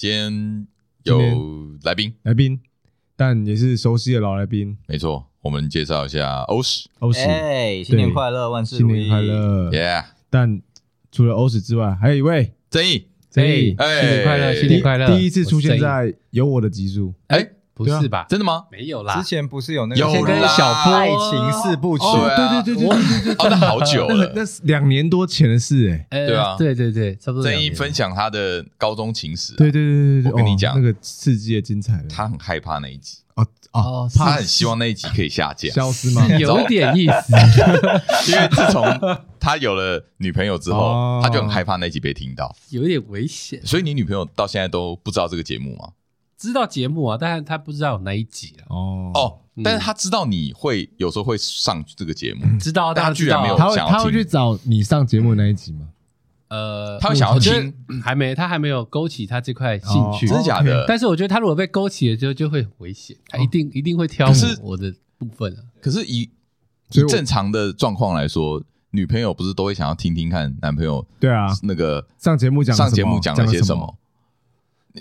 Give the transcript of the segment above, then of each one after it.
今天有来宾，来宾，但也是熟悉的老来宾。没错，我们介绍一下欧史。欧史，哎，新年快乐，万事如意，新年快乐。Yeah。但除了欧史之外，还有一位正义，正义，新年快乐，新年快乐。第一次出现在有我的集数。哎。不是吧？真的吗？没有啦，之前不是有那个有跟小波爱情四部曲？对对对对对对，那好久了，那是两年多前的事哎。对啊，对对对，差不多。正义分享他的高中情史。对对对对对，我跟你讲，那个刺激的精彩。他很害怕那一集哦哦，他很希望那一集可以下架，消失吗？有点意思，因为自从他有了女朋友之后，他就很害怕那一集被听到，有点危险。所以你女朋友到现在都不知道这个节目吗？知道节目啊，但是他不知道有哪一集啊。哦。哦，但是他知道你会有时候会上这个节目，知道，但他居然没有他会他会去找你上节目那一集吗？呃，他会想要听，还没，他还没有勾起他这块兴趣，真的假的？但是我觉得他如果被勾起了之后，就会很危险，他一定一定会挑我的部分啊。可是以以正常的状况来说，女朋友不是都会想要听听看男朋友对啊。那个上节目讲上节目讲了些什么？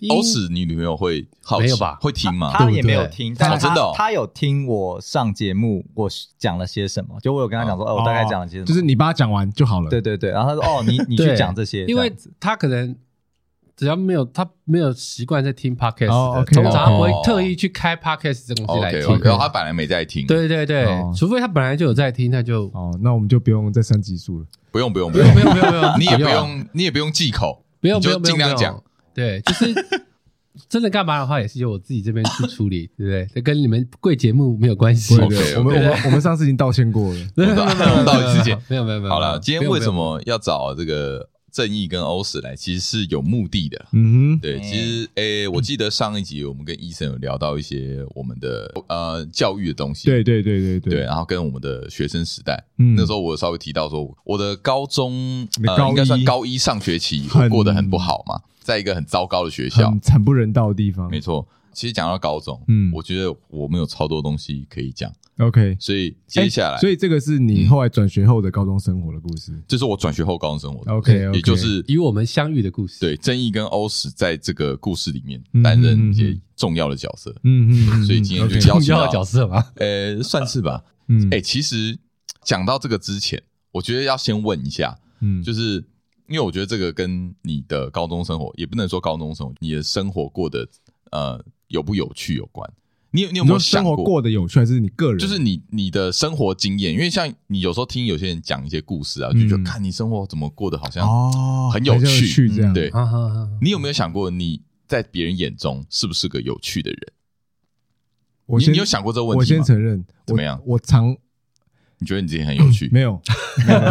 欧史，你女朋友会好没有吧？会听吗？她也没有听，但是真的，她有听我上节目，我讲了些什么？就我有跟她讲说，哦，我大概讲了些什么，就是你把它讲完就好了。对对对，然后她说，哦，你 你去讲这些，因为她可能只要没有她没有习惯在听 podcast，通常他不会特意去开 podcast 这东西来听。然后她本来没在听，对对对，除非她本来就有在听，那就哦，那我们就不用再升级数了。不用不用不用不用 不用不用，你也不用你也不用忌口，不用不用尽量讲。对，就是。真的干嘛的话，也是由我自己这边去处理，对不对？这跟你们贵节目没有关系。我们我们我们上次已经道歉过了，道歉没有没有没有。好了，今天为什么要找这个正义跟欧史来？其实是有目的的。嗯哼，对，其实诶，我记得上一集我们跟医生有聊到一些我们的呃教育的东西，对对对对对，然后跟我们的学生时代，嗯那时候我稍微提到说，我的高中呃应该算高一上学期过得很不好嘛。在一个很糟糕的学校，惨不人道的地方。没错，其实讲到高中，嗯，我觉得我们有超多东西可以讲。OK，所以接下来，所以这个是你后来转学后的高中生活的故事。这是我转学后高中生活的 OK，也就是与我们相遇的故事。对，正义跟欧史在这个故事里面担任一些重要的角色。嗯嗯，所以今天就重要的角色吧？呃，算是吧。嗯，哎，其实讲到这个之前，我觉得要先问一下，嗯，就是。因为我觉得这个跟你的高中生活也不能说高中生活，你的生活过得呃有不有趣有关。你有你有没有想过生活过得有趣，还是你个人？就是你你的生活经验，因为像你有时候听有些人讲一些故事啊，就觉得看你生活怎么过得好像哦很有趣这样。对，你有没有想过你在别人眼中是不是个有趣的人？我你你有想过这个问题吗？我先承认，怎么样？我常你觉得你自己很有趣？没有，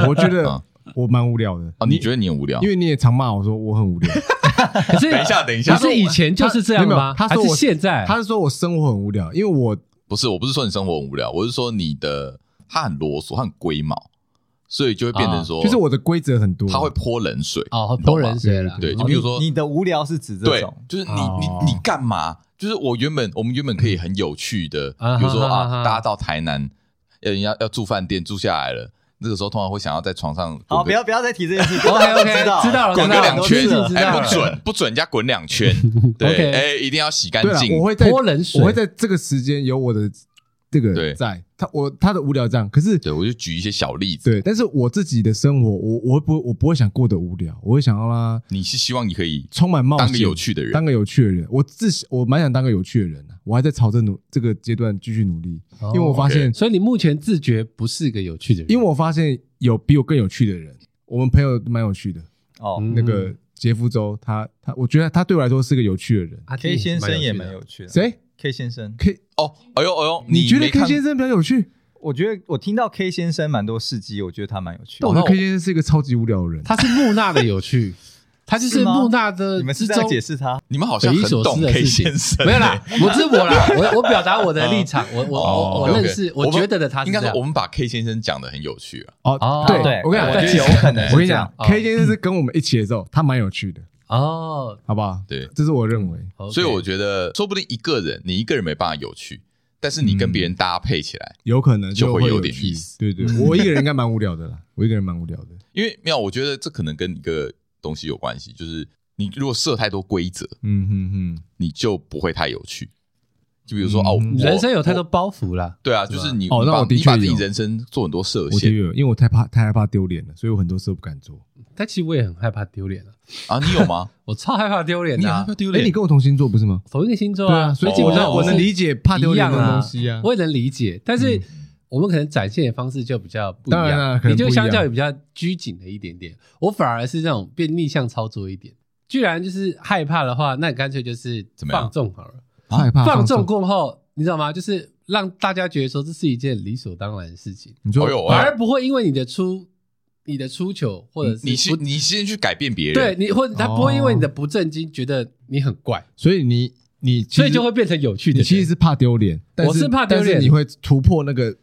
我觉得。我蛮无聊的哦，你觉得你很无聊？因为你也常骂我说我很无聊。可是等一下，等一下，可是以前就是这样吗？他说我现在，他是说我生活很无聊，因为我不是，我不是说你生活很无聊，我是说你的他很啰嗦，他很龟毛，所以就会变成说，就是我的规则很多，他会泼冷水哦，泼冷水了。对，就比如说你的无聊是指这种，就是你你你干嘛？就是我原本我们原本可以很有趣的，比如说啊，大家到台南，人家要住饭店住下来了。那个时候通常会想要在床上，好，不要不要再提这件事。OK OK，知道知道了，滚个两圈，哎，不准不准人家滚两圈，对，哎，一定要洗干净。我会在泼冷水，我会在这个时间有我的这个在。他我他的无聊这样，可是对我就举一些小例子。对，但是我自己的生活，我我不我不会想过得无聊，我会想要啦。你是希望你可以充满冒险，当个有趣的人，当个有趣的人。我自我蛮想当个有趣的人的，我还在朝着努这个阶段继续努力，因为我发现，所以你目前自觉不是一个有趣的人，因为我发现有比我更有趣的人。我们朋友蛮有趣的哦，那个杰夫州，他他，我觉得他对我来说是个有趣的人。阿 K 先生也蛮有趣的，谁？K 先生，K 哦，哎呦哎呦，你觉得 K 先生比较有趣？我觉得我听到 K 先生蛮多事迹，我觉得他蛮有趣的。我觉得 K 先生是一个超级无聊的人，他是木讷的有趣，他就是木讷的。你们是在解释他？你们好像很懂 K 先生。没有啦，不是我啦，我我表达我的立场，我我我我认识，我觉得的他应该是我们把 K 先生讲的很有趣啊。哦，对对，我跟你讲，我觉得有可能。我跟你讲，K 先生是跟我们一起的时候，他蛮有趣的。哦，好不好？对，这是我认为。所以我觉得，说不定一个人，你一个人没办法有趣，但是你跟别人搭配起来，有可能就会有点意思。对对，我一个人应该蛮无聊的啦，我一个人蛮无聊的。因为没有，我觉得这可能跟一个东西有关系，就是你如果设太多规则，嗯哼哼，你就不会太有趣。就比如说哦，人生有太多包袱了。对啊，就是你哦，那我的确你把自己人生做很多设限，因为我太怕太害怕丢脸了，所以我很多事都不敢做。但其实我也很害怕丢脸啊啊！你有吗？我超害怕丢脸的，你害怕丢脸？你跟我同星座不是吗？同一个星座啊，所以我能我能理解怕丢脸的东西啊，我也能理解。但是我们可能展现的方式就比较不一样，你就相较于比较拘谨了一点点，我反而是那种变逆向操作一点。居然就是害怕的话，那你干脆就是放纵好了。害怕放纵过后。你知道吗？就是让大家觉得说这是一件理所当然的事情，你说反而不会因为你的出你的出糗，或者是你先你先去改变别人，对你或者他不会因为你的不正经觉得你很怪，所以你你所以就会变成有趣的。你其实是怕丢脸，我是怕丢脸，你会突破那个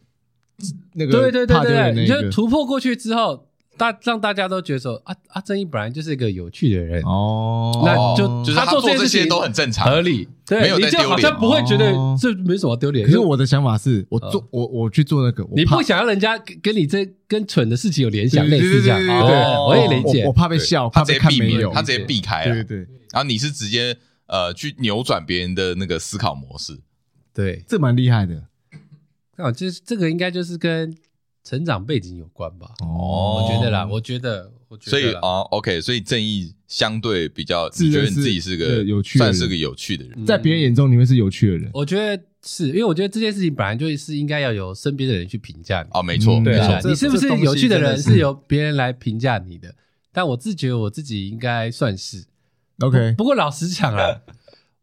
那个对对对对，你就突破过去之后。大让大家都觉得说啊啊，正义本来就是一个有趣的人哦，那就他做这些都很正常合理，对，没有你就好像不会觉得这没什么丢脸。可是我的想法是，我做我我去做那个，你不想要人家跟你这跟蠢的事情有联想，类似这样，对，我也理解。我怕被笑，怕被看没有，他直接避开了，对对。然后你是直接呃去扭转别人的那个思考模式，对，这蛮厉害的。啊，这这个应该就是跟。成长背景有关吧？哦，我觉得啦，我觉得，我觉得，所以啊，OK，所以正义相对比较，你觉得你自己是个有趣，算是个有趣的人，在别人眼中你会是有趣的人。我觉得是因为我觉得这件事情本来就是应该要有身边的人去评价你。哦，没错，对啊，你是不是有趣的人是由别人来评价你的？但我自觉我自己应该算是 OK。不过老实讲啊，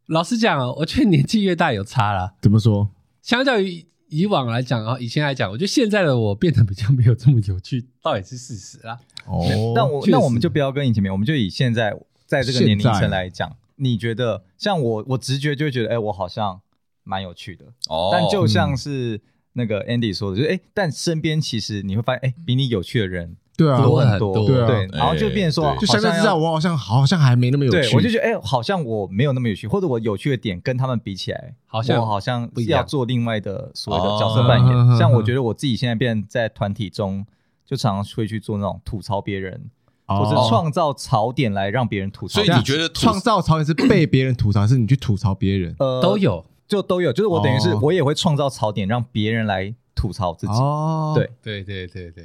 老实讲，我觉得年纪越大有差啦。怎么说？相较于。以往来讲啊，以前来讲，我觉得现在的我变得比较没有这么有趣，倒也是事实啦。哦，那我那我们就不要跟以前比，我们就以现在在这个年龄层来讲，你觉得像我，我直觉就会觉得，哎，我好像蛮有趣的。哦，但就像是那个 Andy 说的，就哎，但身边其实你会发现，哎，比你有趣的人。对啊，多很多，对，对，然后就变成说，就相对之下，我好像好像还没那么有趣。我就觉得，哎，好像我没有那么有趣，或者我有趣的点跟他们比起来，好像我好像要做另外的所谓的角色扮演。像我觉得我自己现在变在团体中，就常常会去做那种吐槽别人，或者创造槽点来让别人吐槽。所以你觉得创造槽点是被别人吐槽，还是你去吐槽别人？呃，都有，就都有。就是我等于是我也会创造槽点，让别人来吐槽自己。哦，对，对，对，对，对。对，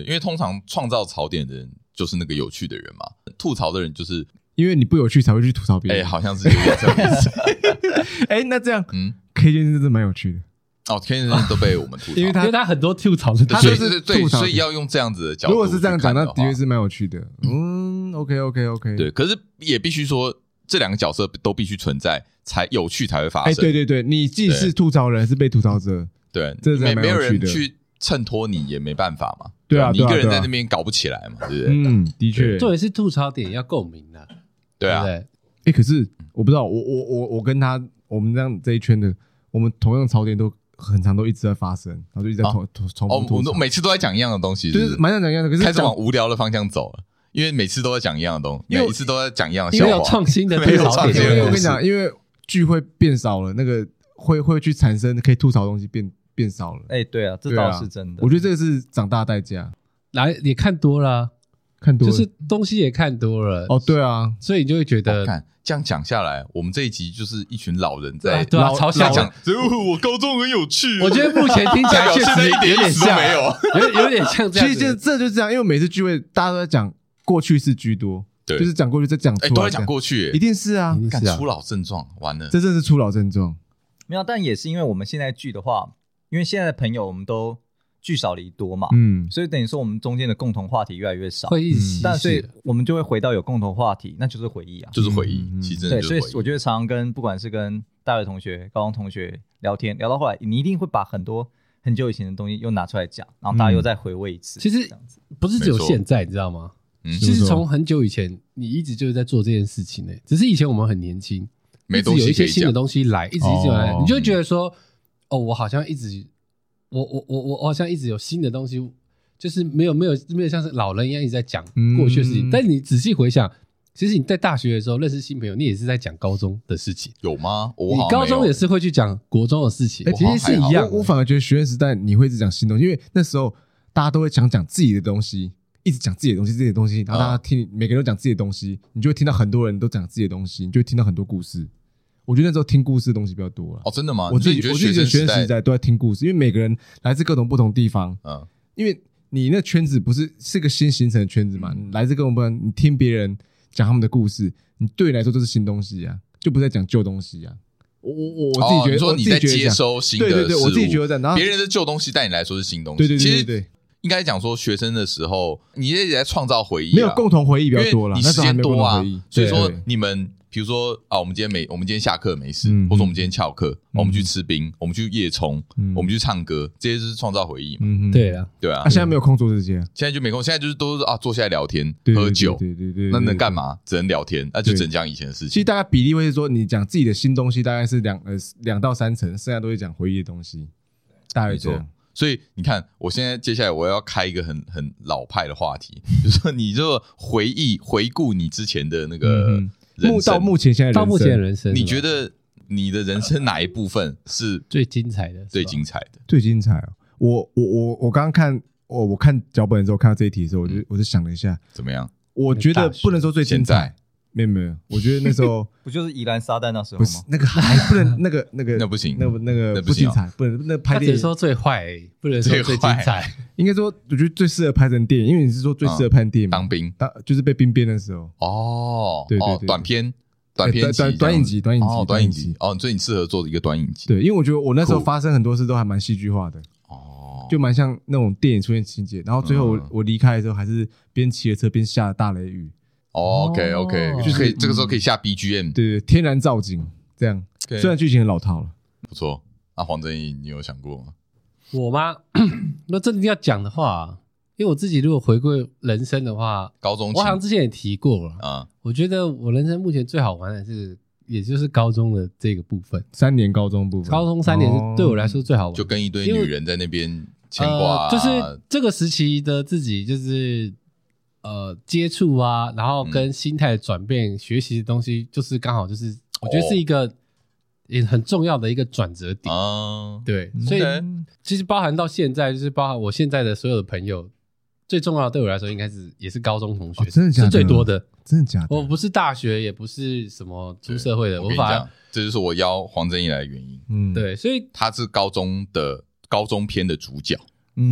因为通常创造槽点的人就是那个有趣的人嘛，吐槽的人就是因为你不有趣才会去吐槽别人。哎，好像是有点这样子。哎，那这样，嗯，K 先生真的蛮有趣的。哦，K 先生都被我们吐槽，因为他因为他很多吐槽是，他就是吐槽，所以要用这样子的角度。如果是这样讲，那的确是蛮有趣的。嗯，OK，OK，OK。对，可是也必须说，这两个角色都必须存在，才有趣才会发生。哎，对对对，你既是吐槽人，还是被吐槽者。对，这没没有人去衬托你，也没办法嘛。对啊，你一个人在那边搞不起来嘛，对不对？嗯，的确，重点是吐槽点要共鸣的，对啊。哎，可是我不知道，我我我我跟他，我们这样这一圈的，我们同样槽点都很长，都一直在发生，然后就一直在重重复。哦，我们每次都在讲一样的东西，就是蛮想讲一样的，可是开始往无聊的方向走了，因为每次都在讲一样的东西，每一次都在讲一样的笑话，没有创新的吐槽点。因为我跟你讲，因为聚会变少了，那个会会去产生可以吐槽的东西变变少了。哎，对啊，这倒是真的。我觉得这个是长大代价。来，也看多了，看多了，就是东西也看多了。哦，对啊，所以你就会觉得，看这样讲下来，我们这一集就是一群老人在对啊，嘲笑讲。我高中很有趣，我觉得目前听起来确实一点意思都没有，有有点像这样。其实就这就是这样，因为每次聚会大家都在讲过去式居多，对，就是讲过去再讲出来，都在讲过去，一定是啊，敢初老症状，完了，这正是初老症状。没有，但也是因为我们现在聚的话，因为现在的朋友我们都。聚少离多嘛，嗯，所以等于说我们中间的共同话题越来越少，会一起，但所以我们就会回到有共同话题，那就是回忆啊，就是回忆，其实对，所以我觉得常常跟不管是跟大学同学、高中同学聊天，聊到后来，你一定会把很多很久以前的东西又拿出来讲，然后大家又再回味一次。其实不是只有现在，你知道吗？其实从很久以前，你一直就是在做这件事情呢。只是以前我们很年轻，一直有一些新的东西来，一直一直来，你就会觉得说，哦，我好像一直。我我我我好像一直有新的东西，就是没有没有没有像是老人一样一直在讲过去的事情。但你仔细回想，其实你在大学的时候认识新朋友，你也是在讲高中的事情，有吗？你高中也是会去讲国中的事情，其实是一样。我反而觉得学生时代你会一直讲新东西，因为那时候大家都会讲讲自己的东西，一直讲自己的东西，自己的东西，然后大家听，每个人都讲自己的东西，你就会听到很多人都讲自己的东西，你就会听到很多故事。我觉得那时候听故事的东西比较多了。哦，真的吗？我自己觉得学生时代都在听故事，因为每个人来自各种不同地方，嗯，因为你那圈子不是是个新形成的圈子嘛，来自各种不同，你听别人讲他们的故事，你对你来说都是新东西啊，就不再讲旧东西啊。我我我自己觉得，说你在接收新的，对对对，我自己觉得这样。然后别人的旧东西对你来说是新东西，对对对对。应该讲说，学生的时候你也在创造回忆，没有共同回忆比较多了，你时间多啊，所以说你们。比如说啊，我们今天没，我们今天下课没事，嗯、或者我们今天翘课，嗯、我们去吃冰，嗯、我们去夜冲，嗯、我们去唱歌，这些就是创造回忆嘛。嗯、对啊，对啊。他、啊、现在没有空做这些，现在就没空，现在就是都是啊，坐下来聊天、喝酒，对对对，那能干嘛？只能聊天，那就只能讲以前的事情。其实大概比例会是说，你讲自己的新东西，大概是两呃两到三成，剩下都是讲回忆的东西，大概这样。所以你看，我现在接下来我要开一个很很老派的话题，就是说你就回忆回顾你之前的那个。嗯目到目前现在到目前人生，你觉得你的人生哪一部分是最精彩的？最精彩的，最精彩哦！我我我我刚刚看我我看脚本的时候，看到这一题的时候，我就我就想了一下，怎么样？我觉得不能说最精彩，没有没有，我觉得那时候 不就是宜兰撒旦那时候吗？不是那个还 不能那个那个那不行，那不那个不精彩，不能那拍电影。说最坏，不能说最精彩。应该说，我觉得最适合拍成电影，因为你是说最适合拍电影，当兵当就是被兵变的时候。哦，对对对，短片。短片短短影集，短影集，短影集哦，所以你适合做一个短影集。对，因为我觉得我那时候发生很多事都还蛮戏剧化的哦，就蛮像那种电影出现情节。然后最后我我离开的时候，还是边骑着车边下了大雷雨。OK OK，就可以这个时候可以下 BGM，对对，天然造景这样。虽然剧情很老套了，不错。那黄正义，你有想过吗？我吗？那真的要讲的话。因为我自己如果回归人生的话，高中我好像之前也提过了啊。我觉得我人生目前最好玩的是，也就是高中的这个部分，三年高中部分，高中三年是对我来说最好玩，就跟一堆女人在那边牵挂，就是这个时期的自己，就是呃接触啊，然后跟心态转变，学习的东西，就是刚好就是我觉得是一个也很重要的一个转折点哦。对，所以其实包含到现在，就是包含我现在的所有的朋友。最重要的对我来说，应该是也是高中同学，真的假的是最多的，真的假的？我不是大学，也不是什么出社会的。我跟你讲，这就是我邀黄正义来的原因。嗯，对，所以他是高中的高中篇的主角。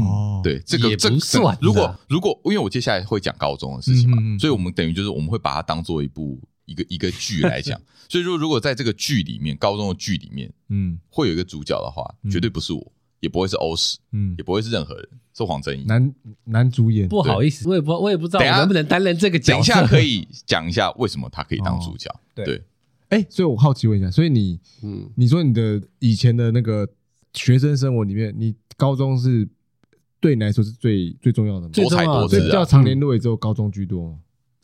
哦，对，这个也不算。如果如果，因为我接下来会讲高中的事情嘛，所以我们等于就是我们会把它当做一部一个一个剧来讲。所以说，如果在这个剧里面，高中的剧里面，嗯，会有一个主角的话，绝对不是我。也不会是欧史，嗯，也不会是任何人，是黄正义男男主演。不好意思，我也不我也不知道能不能担任这个角色。等一下可以讲一下为什么他可以当主角。对，哎，所以我好奇问一下，所以你，嗯，你说你的以前的那个学生生活里面，你高中是对你来说是最最重要的吗？多才多姿，比较常联络也只有高中居多。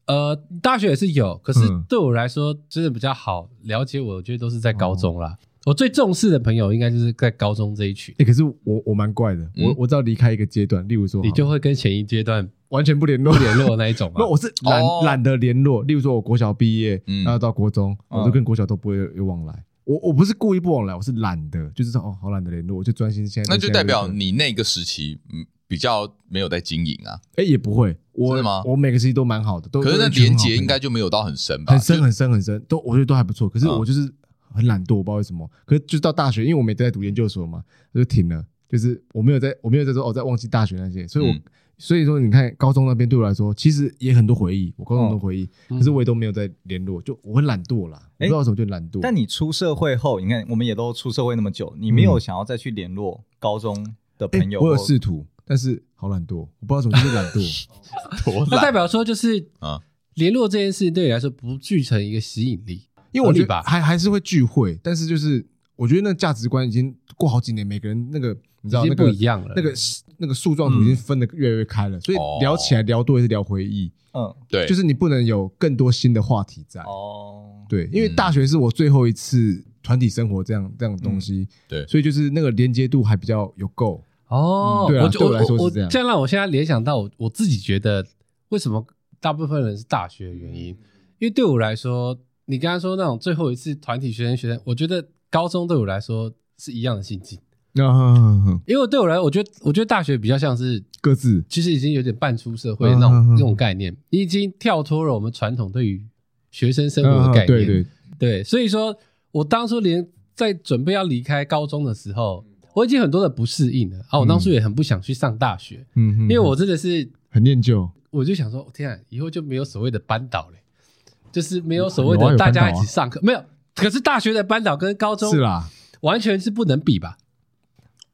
呃，大学也是有，可是对我来说，真的比较好了解我，我觉得都是在高中啦。我最重视的朋友应该就是在高中这一群。哎，可是我我蛮怪的，我我只要离开一个阶段，例如说，你就会跟前一阶段完全不联络联络那一种吗？那我是懒懒得联络。例如说，我国小毕业，然后到国中，我就跟国小都不会有往来。我我不是故意不往来，我是懒得，就是说哦，好懒得联络，我就专心现在。那就代表你那个时期嗯比较没有在经营啊？哎，也不会，我我每个时期都蛮好的，都可是那连接应该就没有到很深吧？很深很深很深，都我觉得都还不错。可是我就是。很懒惰，我不知道为什么。可是就到大学，因为我没在读研究所嘛，我就停了。就是我没有在，我没有在说哦，在忘记大学那些。所以我，我、嗯、所以说，你看高中那边对我来说，其实也很多回忆。我高中很多回忆，哦、可是我也都没有在联络。就我很懒惰啦，欸、我不知道为什么就懒惰。但你出社会后，你看我们也都出社会那么久，你没有想要再去联络高中的朋友？欸、我有试图，但是好懒惰，我不知道什么就是懒惰。那代表说就是啊，联络这件事对你来说不具成一个吸引力。因为我觉得还还是会聚会，但是就是我觉得那价值观已经过好几年，每个人那个你知道那个不一样了，那个那个树状图已经分得越来越开了，所以聊起来聊多也是聊回忆，嗯，对，就是你不能有更多新的话题在。哦，对，因为大学是我最后一次团体生活这样这样的东西，对，所以就是那个连接度还比较有够。哦，对啊，对我来说是这样，这样让我现在联想到我我自己觉得为什么大部分人是大学的原因。因为对我来说，你刚刚说那种最后一次团体学生学生，我觉得高中对我来说是一样的心境。嗯，因为对我来，我觉得我觉得大学比较像是各自，其实已经有点半出社会那种那种概念，你已经跳脱了我们传统对于学生生活的概念。对对对，所以说我当初连在准备要离开高中的时候，我已经很多的不适应了啊！我当初也很不想去上大学，嗯，因为我真的是很念旧，我就想说，天啊，以后就没有所谓的班导了，就是没有所谓的大家一起上课，没有。可是大学的班导跟高中是啦，完全是不能比吧？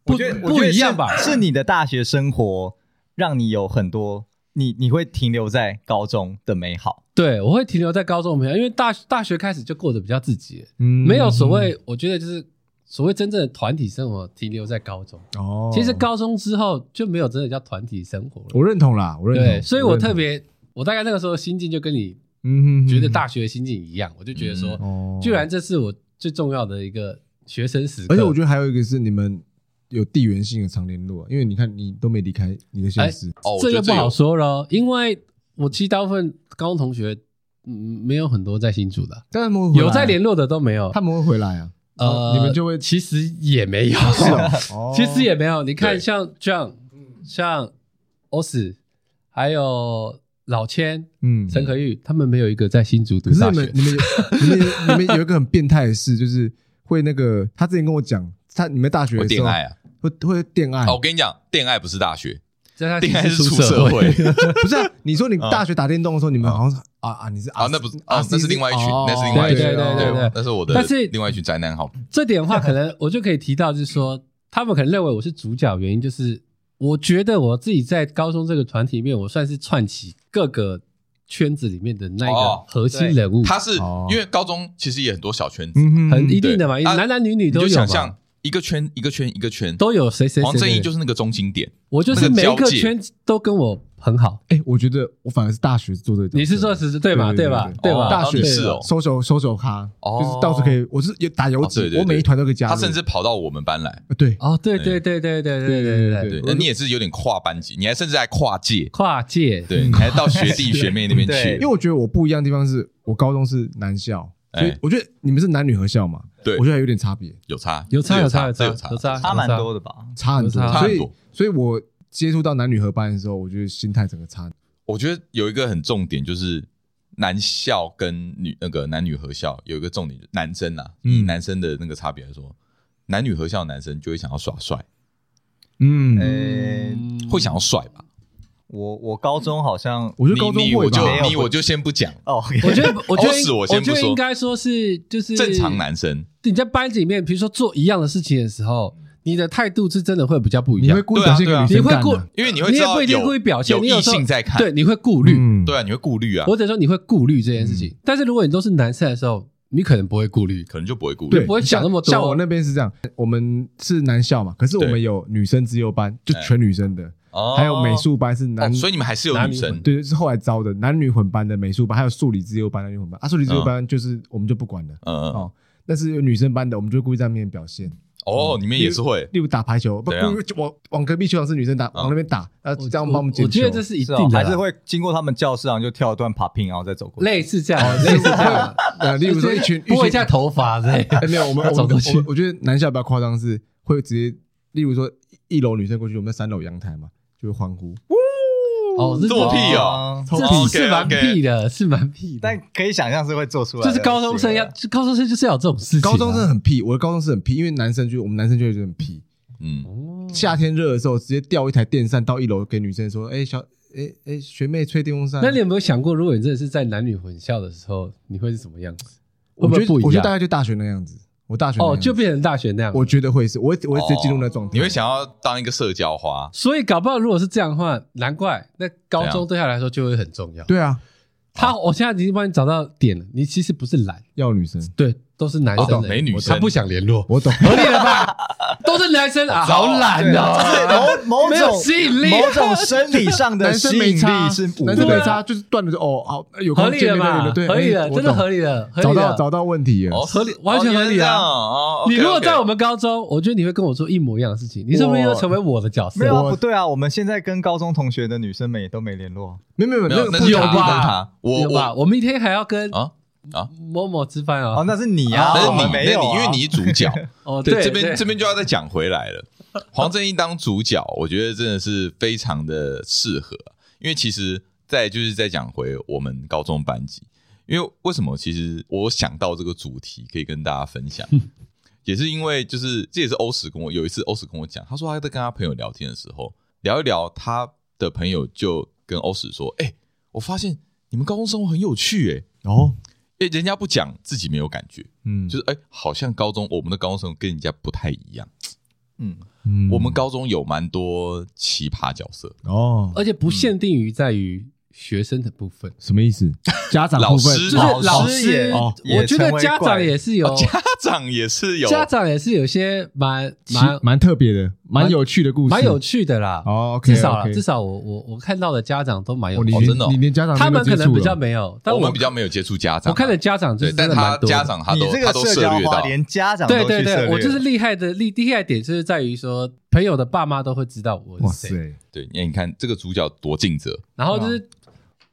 我觉得不一样吧，是你的大学生活让你有很多，你你会停留在高中的美好。对，我会停留在高中的美好，因为大大学开始就过得比较自己，嗯，没有所谓，我觉得就是所谓真正的团体生活停留在高中。哦，其实高中之后就没有真的叫团体生活了。我认同啦，我认同。对，所以我特别，我大概那个时候心境就跟你，嗯，觉得大学的心境一样，我就觉得说，哦居然这是我最重要的一个学生时刻。而且我觉得还有一个是你们。有地缘性的常联络，因为你看你都没离开你的现实，哦，这就不好说了。因为我其实大部分高中同学，嗯，没有很多在新竹的，但他们有在联络的都没有，他们会回来啊。呃，你们就会其实也没有，其实也没有。你看，像 John，像 Os，还有老千，嗯，陈可玉，他们没有一个在新竹读大学。你们，你们，你们，你们有一个很变态的事，就是会那个，他之前跟我讲，他你们大学恋爱啊。会会恋爱？我跟你讲，恋爱不是大学，恋爱是出社会。不是啊？你说你大学打电动的时候，你们好像是啊啊，你是啊？那不是啊？那是另外一群，那是另外一群，对对对对，那是我的。但是另外一群宅男，好。这点的话，可能我就可以提到，就是说，他们可能认为我是主角，原因就是我觉得我自己在高中这个团体里面，我算是串起各个圈子里面的那个核心人物。他是因为高中其实也很多小圈子，很一定的嘛，男男女女都有嘛。一个圈一个圈一个圈。都有谁谁谁，黄正义就是那个中心点，我就是每一个圈都跟我很好。哎，我觉得我反而是大学做这个，你是说实质对吧？对吧？对吧？大学是哦，收手收手咖，就是到处可以，我是有打游子，我每一团都可以加。他甚至跑到我们班来，对，哦，对对对对对对对对对，那你也是有点跨班级，你还甚至还跨界，跨界，对，你还到学弟 学妹那边去。因为我觉得我不一样的地方是我高中是男校，所以我觉得你们是男女合校嘛。对，我觉得有点差别，有差，有差，有差，有差，有差，差蛮多的吧，差很多。所以，所以我接触到男女合班的时候，我觉得心态整个差。我觉得有一个很重点，就是男校跟女那个男女合校有一个重点，男生啊，以男生的那个差别来说，男女合校男生就会想要耍帅，嗯，会想要帅吧。我我高中好像，我觉得高中我就你我就先不讲哦。我觉得 我觉得我觉得应该说是就是正常男生。你在班级里面，比如说做一样的事情的时候，你的态度是真的会比较不一样。你会故意表现给女生看，因为你会知道有异性在看，对，你会顾虑，对啊，你会顾虑啊。或者说你会顾虑这件事情，但是如果你都是男生的时候，你可能不会顾虑，可能就不会顾虑，对，不会想那么多。像我那边是这样，我们是男校嘛，可是我们有女生自由班，就全女生的。哦，还有美术班是男，所以你们还是有女生，对，是后来招的男女混班的美术班，还有数理自由班的男女混班啊，数理自由班就是我们就不管了，嗯嗯哦，但是有女生班的，我们就故意在那边表现。哦，你们也是会，例如打排球，不，往往隔壁球场是女生打，往那边打，啊，这样帮我们捡球。我觉得这是一定的，还是会经过他们教室，然后就跳一段 popping，然后再走过去。类似这样，类似这样。呃，例如说一群拨一下头发，对，没有，我们走过去。我觉得男校比较夸张，是会直接，例如说一楼女生过去，我们在三楼阳台嘛。就会欢呼，哦，这么屁哦！这是蛮屁的，是蛮屁的，但可以想象是会做出来。就是高中生要，高中生就是要有这种事情。高中生很屁，我的高中生很屁，因为男生就我们男生就会觉得很屁。嗯，夏天热的时候，直接吊一台电扇到一楼给女生说：“哎，小，哎哎，学妹吹电风扇。”那你有没有想过，如果你真的是在男女混校的时候，你会是什么样子？我觉得，我觉得大概就大学那样子。我大学哦，就变成大学那样。我觉得会是，我我会直接进入那状态。你会想要当一个社交花，所以搞不好如果是这样的话，难怪那高中对他来说就会很重要。对啊，他我现在已经帮你找到点了，你其实不是懒，要女生。对，都是男生，没女生，他不想联络，我懂，合理了吧？都是男生啊，好懒哦，某某种吸引力，某种生理上的 吸引力是男生没差，就是断了就哦，好有合理了吧？对，合理了，真的合理了，找到找到问题了，合理，完全合理啊！你如果在我们高中，我觉得你会跟我做一模一样的事情，你是不是要成为我的角色？没有，不对啊，我们现在跟高中同学的女生们也都没联络，没有没有没有，那有吧？我我？我明天还要跟啊。啊，某某吃饭啊？哦，那是你啊，那是你，那你因为你主角 哦。对，这边这边就要再讲回来了。黄正义当主角，我觉得真的是非常的适合。因为其实，在就是在讲回我们高中班级，因为为什么？其实我想到这个主题可以跟大家分享，也是因为就是这也是欧史跟我有一次欧史跟我讲，他说他在跟他朋友聊天的时候聊一聊，他的朋友就跟欧史说：“哎，我发现你们高中生活很有趣。”哎，哦。哎，人家不讲，自己没有感觉，嗯，就是哎，好像高中我们的高中生跟人家不太一样，嗯，嗯我们高中有蛮多奇葩角色哦，而且不限定于在于。学生的部分什么意思？家长老师就是老师也，我觉得家长也是有，家长也是有，家长也是有些蛮蛮蛮特别的，蛮有趣的故事，蛮有趣的啦。哦，至少至少我我我看到的家长都蛮有趣，真的，你连家长他们可能比较没有，但我们比较没有接触家长。我看的家长就是，但他家长他都他都涉猎到，连家长对对对，我就是厉害的厉厉害点就是在于说，朋友的爸妈都会知道我是谁。对，因为你看这个主角多尽责，然后就是。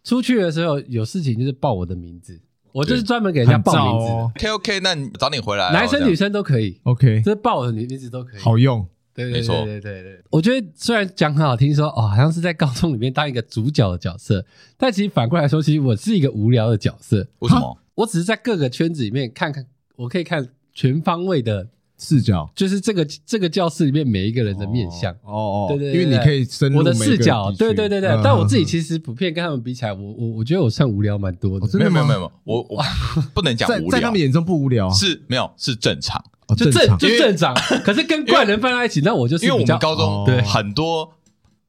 出去的时候有事情就是报我的名字，我就是专门给人家报名字。OK OK，那你早点回来，男生女生都可以。OK，就是报我的名字都可以，好用。对对对对对对，我觉得虽然讲很好听，说哦好像是在高中里面当一个主角的角色，但其实反过来说，其实我是一个无聊的角色。为什么？我只是在各个圈子里面看看，我可以看全方位的。视角。就是这个这个教室里面每一个人的面相。哦哦，对对，因为你可以深入我的视角，对对对对。但我自己其实普遍跟他们比起来，我我我觉得我算无聊蛮多的。没有没有没有，我我 不能讲无聊，在他们眼中不无聊，是没有是正常，就正就正常。可是跟怪人放在一起，那我就是因为我们高中对很多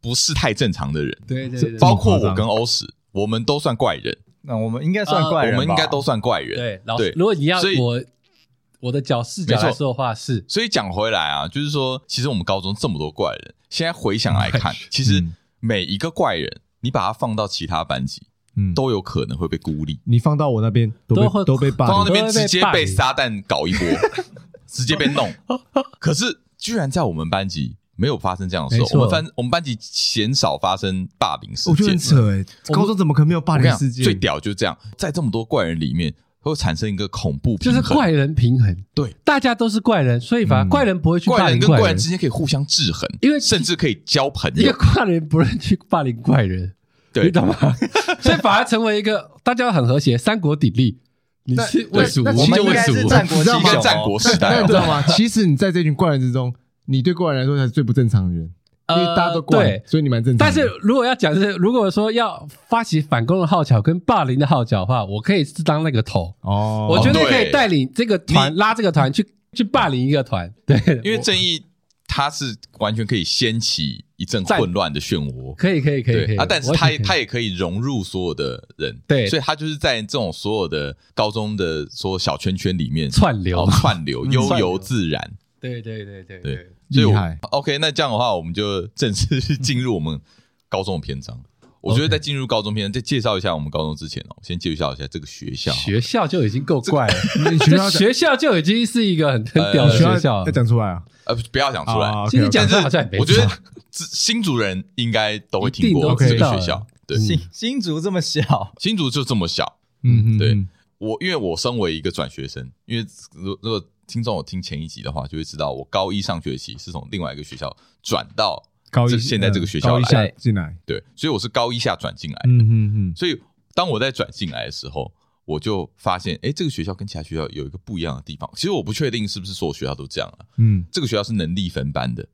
不是太正常的人，对对，包括我跟欧史，我们都算怪人。那我们应该算怪人，我们应该都算怪人。对，对。如果你要我。我的角视角来说的话是，所以讲回来啊，就是说，其实我们高中这么多怪人，现在回想来看，其实每一个怪人，你把他放到其他班级，嗯，都有可能会被孤立。你放到我那边，都会都被 霸，放到那边直接被撒旦搞一波，直接被弄。可是居然在我们班级没有发生这样的事，我们班我们班级鲜少发生霸凌事件。我觉得很扯哎，高中怎么可能没有霸凌事件？最屌就是这样，在这么多怪人里面。会产生一个恐怖，就是怪人平衡。对，大家都是怪人，所以反而怪人不会去霸凌怪人。怪人跟怪人之间可以互相制衡，因为甚至可以交朋友。因为怪人不能去霸凌怪人，对，你懂吗？所以反而成为一个大家很和谐，三国鼎立。你是魏蜀吴，我们应该是战国，是一个战国时代，你知道吗？其实你在这群怪人之中，你对怪人来说才是最不正常的人。因为大家都怪，对，所以你蛮正常。但是如果要讲是，如果说要发起反攻的号角跟霸凌的号角的话，我可以是当那个头。哦，我绝对可以带领这个团拉这个团去去霸凌一个团。对，因为正义他是完全可以掀起一阵混乱的漩涡，可以可以可以可以。啊！但是他他也可以融入所有的人，对，所以他就是在这种所有的高中的所有小圈圈里面串流。串流，悠游自然。对对对对。对。厉害，OK，那这样的话，我们就正式进入我们高中的篇章。我觉得在进入高中篇，再介绍一下我们高中之前哦，先介绍一下这个学校。学校就已经够怪了，学校学校就已经是一个很很屌的学校。要讲出来啊？呃，不要讲出来。其实讲出来好像也没错。我觉得新竹人应该都会听过这个学校。对，新新竹这么小，新竹就这么小。嗯嗯，对我，因为我身为一个转学生，因为如如果。听众有听前一集的话，就会知道我高一上学期是从另外一个学校转到高一现在这个学校来进来，对，所以我是高一下转进来的。嗯嗯嗯。所以当我在转进来的时候，我就发现，哎，这个学校跟其他学校有一个不一样的地方。其实我不确定是不是所有学校都这样了。嗯，这个学校是能力分班的，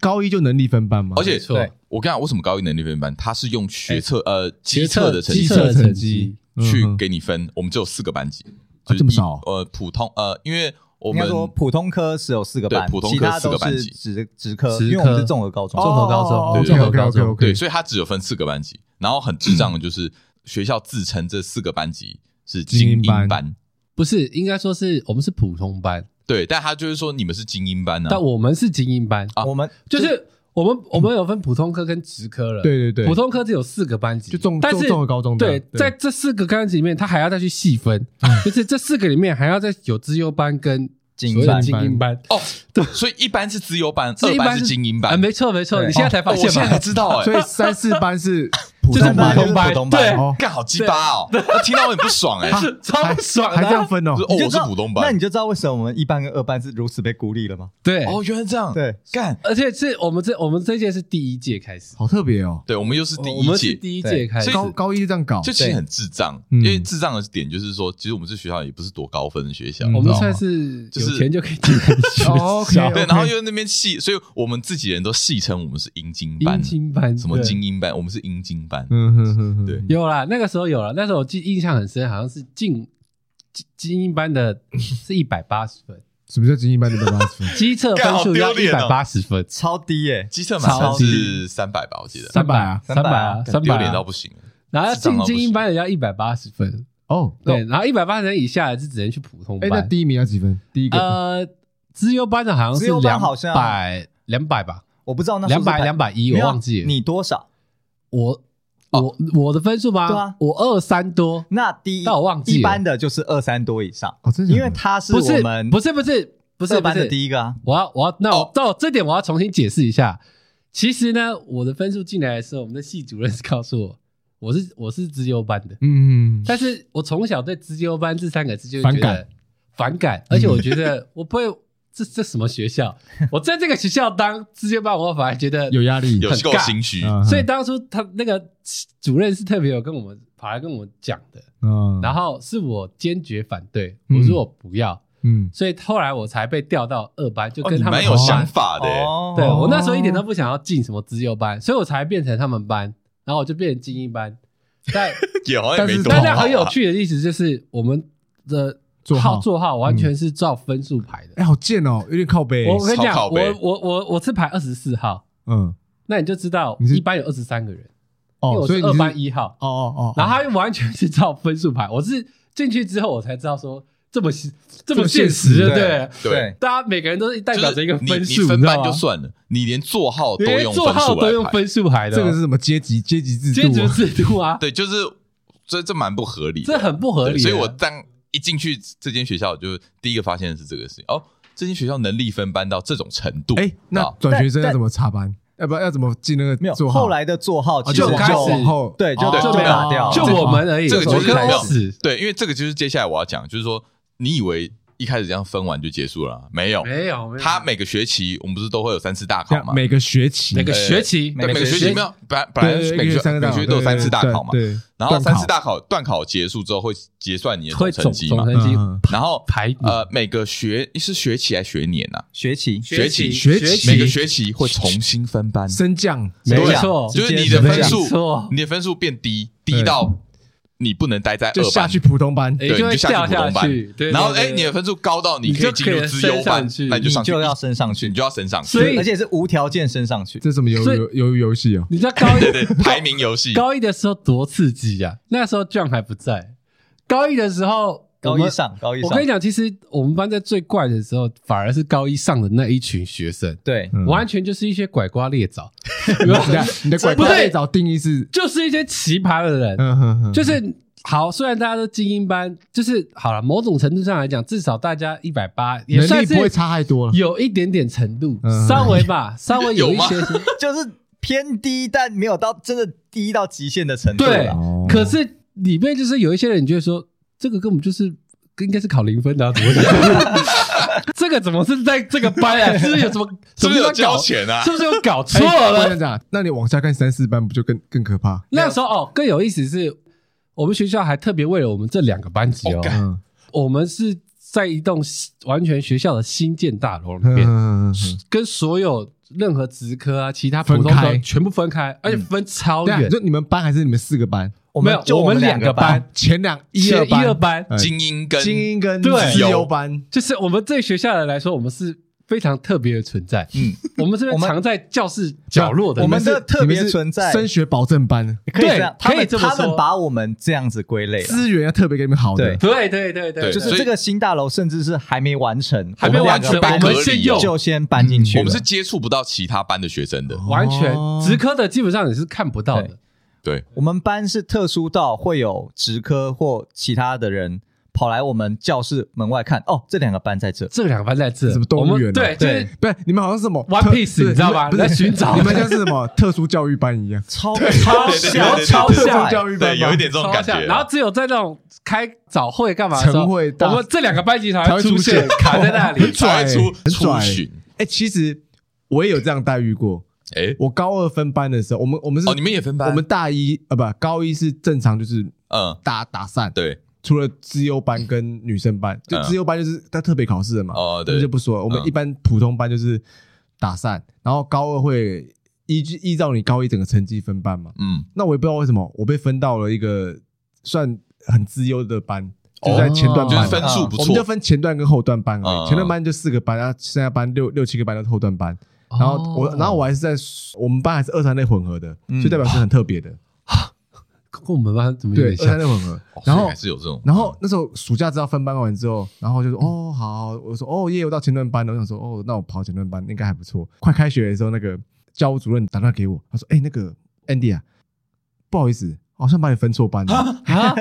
高一就能力分班吗？而且，对，我跟你讲，为什么高一能力分班？它是用学测呃基测的成绩成绩去给你分。我们只有四个班级，就这么少？呃，普通呃，因为。我们说普通科是有四个班，普通科四个班级，职职科，因为我们是综合高中，综合高中，综合高中，对，所以它只有分四个班级。然后很智障的就是学校自称这四个班级是精英班，不是，应该说是我们是普通班。对，但他就是说你们是精英班呢，但我们是精英班。啊，我们就是我们我们有分普通科跟职科了。对对对，普通科只有四个班级，就中但是中和高中对，在这四个班级里面，他还要再去细分，就是这四个里面还要再有资优班跟。精英班，精英班哦，对，所以一班是资优班，二班是精英班，没错没错，你现在才发现吗？我现在才知道哎，所以三四班是 普通班，普通班，对，干好鸡巴哦，我听到我很不爽哎，超爽，还这样分哦，哦，我是普通班，那你就知道为什么我们一班跟二班是如此被孤立了吗？对，哦，原来这样，对，干，而且是我们这我们这届是第一届开始，好特别哦，对，我们又是第一届，我们是第一届开始，高高一这样搞，就其实很智障，因为智障的点就是说，其实我们这学校也不是多高分的学校，我们算是有钱就可以进。哦，对，然后又那边戏，所以我们自己人都戏称我们是阴茎班，班，什么精英班，我们是阴茎班。嗯哼哼，对，有啦，那个时候有了，那时候我记印象很深，好像是进精英班的是一百八十分。什么叫精英班的一百八十分？基测分数要一百八十分，超低耶！基测满分是三百吧，我记得三百啊，三百啊，三百丢脸到不行。然后进精英班的要一百八十分哦，对，然后一百八十人以下的是只能去普通班。哎，那第一名要几分？第一个呃。资优班的好像是两百两百吧，我不知道那两百两百一，我忘记了。你多少？我我我的分数吗？对啊，我二三多。那第一，但我忘记一般的就是二三多以上。哦，真的？因为他是我们不是不是不是班的第一个啊。我要我要那我到这点我要重新解释一下。其实呢，我的分数进来的时候，我们的系主任是告诉我，我是我是资优班的。嗯，但是我从小对资优班这三个字就觉得反感，而且我觉得 我不会。这这什么学校？我在这个学校当资优班，我反而觉得有压力，有够心虚。所以当初他那个主任是特别有跟我们跑来跟我们讲的，嗯，然后是我坚决反对，我说我不要，嗯，所以后来我才被调到二班，就跟他们蛮有想法的。对，我那时候一点都不想要进什么资优班，所以我才变成他们班，然后我就变成精英班。但但是大家很有趣的意思就是我们的。座号座号完全是照分数排的，哎，好贱哦，有点靠背。我跟你讲，我我我我是排二十四号，嗯，那你就知道一班有二十三个人，哦，所以二班一号，哦哦哦，然后他又完全是照分数排。我是进去之后我才知道说这么这么现实，对对，大家每个人都是代表着一个分数，你分班就算了，你连座号都用座号都用分数排的，这个是什么阶级阶级制度？阶级制度啊，对，就是这这蛮不合理，这很不合理，所以我当。一进去这间学校，就第一个发现的是这个事情。哦，这间学校能力分班到这种程度。哎，那转学生要怎么插班？要不要要怎么进那个？没有，后来的座号就开始往后，对，就就被打掉，就我们而已。这个就是没有，对，因为这个就是接下来我要讲，就是说你以为。一开始这样分完就结束了？没有，没有。他每个学期我们不是都会有三次大考吗？每个学期，每个学期，每个学期没有，本来本来每个每个学期都有三次大考嘛。对。然后三次大考段考结束之后会结算你的总成绩嘛？总成绩。然后排呃每个学是学期还是学年呐？学期，学期，学期，每个学期会重新分班升降，没错，就是你的分数，你的分数变低，低到。你不能待在二班，下去普通班，对，你就下去普通班。然后，哎，你的分数高到你可以进入资优班，那你就上去，就要升上去，你就要升上去。所以，而且是无条件升上去。这什么游游游游戏哦？你知道高一 对对排名游戏，高一的时候多刺激呀！那时候 John 还不在。高一的时候，高一上，高一上。我跟你讲，其实我们班在最怪的时候，反而是高一上的那一群学生。对，完全就是一些拐瓜裂枣。你的拐瓜裂枣定义是，就是一些奇葩的人。就是。好，虽然大家都精英班，就是好了，某种程度上来讲，至少大家一百八，也算是不会差太多了，有一点点程度，稍微吧，稍微有一些，就是偏低，但没有到真的低到极限的程度。对，可是里面就是有一些人，你就会说这个根本就是应该是考零分的，怎么讲？这个怎么是在这个班啊？是不是有什么？是不是有交钱啊？是不是有搞错了？这样，那你往下看三四班，不就更更可怕？那时候哦，更有意思是。我们学校还特别为了我们这两个班级哦，嗯、我们是在一栋完全学校的新建大楼里面，嗯嗯、跟所有任何职科啊、其他普通科全部分开，而且分超远。就你们班还是你们四个班？我们没有，我们两个班，前两一二班，精英跟精英跟优班，就是我们这学校的来说，我们是非常特别的存在。嗯，我们这边藏在教室角落的，我们的特别存在，升学保证班，可以这样，可以这么说。他们把我们这样子归类，资源要特别给你们好的。对对对对，就是这个新大楼，甚至是还没完成，还没完成，我们先用就先搬进去。我们是接触不到其他班的学生的，完全职科的基本上你是看不到的。对，我们班是特殊到会有职科或其他的人。跑来我们教室门外看，哦，这两个班在这，这两个班在这，什么动物园？对对，不是你们好像是什么 One Piece，你知道吧？在寻找，你们像是什么特殊教育班一样，超超像，超像教育班，有一点这种感觉。然后只有在那种开早会干嘛的时候，晨会，我们这两个班级才会出现，卡在那里，很拽，出出巡。哎，其实我也有这样待遇过。哎，我高二分班的时候，我们我们是哦，你们也分班？我们大一啊，不，高一是正常，就是嗯，打打散，对。除了资优班跟女生班，就资优班就是他特别考试的嘛，哦，对，就不说了。我们一般普通班就是打散，然后高二会依据依照你高一整个成绩分班嘛。嗯，那我也不知道为什么我被分到了一个算很资优的班，就在前段班，分数不错。我们就分前段跟后段班而已，前段班就四个班，然后剩下班六六七个班都是后段班。然后我，然后我还是在我们班还是二三类混合的，就代表是很特别的。跟我们班怎么有点像？对，混合。然后还是有这种。然后那时候暑假知道分班完之后，然后就说：“哦，好。”我说：“哦，耶，我到前段班了。”我想说：“哦，那我跑前段班应该还不错。”快开学的时候，那个教务主任打电话给我，他说：“哎，那个 Andy 啊，不好意思，好像把你分错班了啊，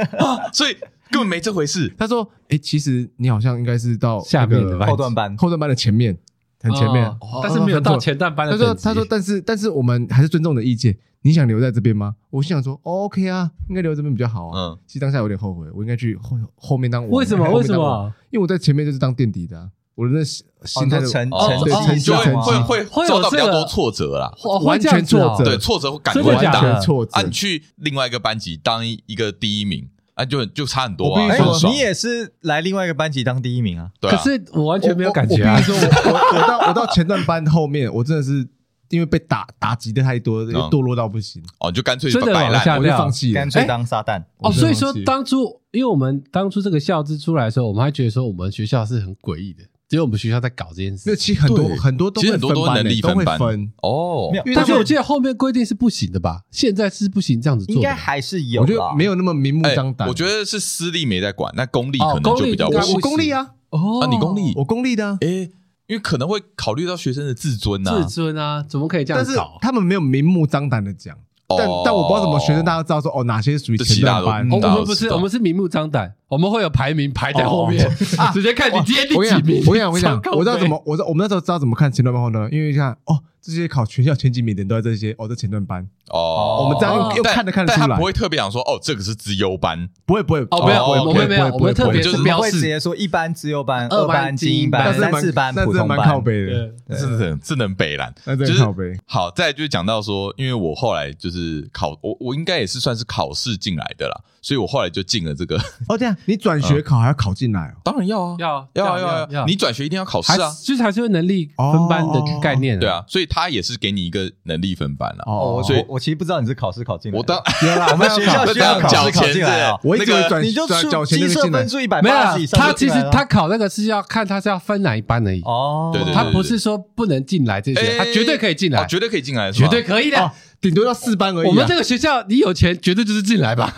所以根本没这回事。”他说：“哎，其实你好像应该是到下面的后段班，后段班的前面，很前面，但是没有到前段班的。”他说：“他说，但是但是我们还是尊重你的意见。”你想留在这边吗？我心想说，OK 啊，应该留在这边比较好啊。嗯，其实当下有点后悔，我应该去后后面当我。为什么？为什么？因为我在前面就是当垫底的，我的那心态的成成成就会会会受到比较多挫折啦，完全挫折，对挫折会感觉很大。挫折，啊，你去另外一个班级当一个第一名，啊，就就差很多啊。你也是来另外一个班级当第一名啊？对。可是我完全没有感觉啊。我我到我到前段班后面，我真的是。因为被打打击的太多，堕落到不行。哦，就干脆就摆烂，我就放弃了，干脆当撒旦。哦。所以说当初，因为我们当初这个校资出来的时候，我们还觉得说我们学校是很诡异的，只有我们学校在搞这件事。那其实很多很多都其实很多都能力分班。哦，但是我记得后面规定是不行的吧？现在是不行这样子做，应该还是有，我觉得没有那么明目张胆。我觉得是私立没在管，那公立可能就比较不行。我公立啊，哦，你公立，我公立的，诶。因为可能会考虑到学生的自尊呐，自尊啊，怎么可以这样搞？但是他们没有明目张胆的讲，但但我不知道怎么学生大家知道说哦，哪些属于前段班。我们不是，我们是明目张胆，我们会有排名排在后面，直接看你今天第几名。我跟你讲，我跟你讲，我 知道怎么，我知道我们那时候知道怎么看前段班后呢？因为你看哦。这些考全校前几名的人都在这些哦，这前段班。哦，我们这样又看得看得出来，但他不会特别想说哦，这个是资优班，不会不会。哦，没有，我们没有，我们特别就是不会直接说一班资优班、二班精英班、三四班普通班，蛮靠北的，是是智能北蓝，就是靠北。好，再就是讲到说，因为我后来就是考我我应该也是算是考试进来的啦。所以我后来就进了这个哦，这样 你转学考还要考进来？当然要啊，要要要要，你转学一定要考试啊，就是还是能力分班的概念，对啊，所以他也是给你一个能力分班了。哦，所以我其实不知道你是考试考进来，我当 我们学校需要考试考进来啊，我一直转你就出基测分数一百八十以上，他其实他考那个是要看他是要分哪一班而已。哦，对对，他不是说不能进来这些，他绝对可以进来，绝对可以进来，绝对可以的，顶多要四班而已。我们这个学校你有钱绝对就是进来吧。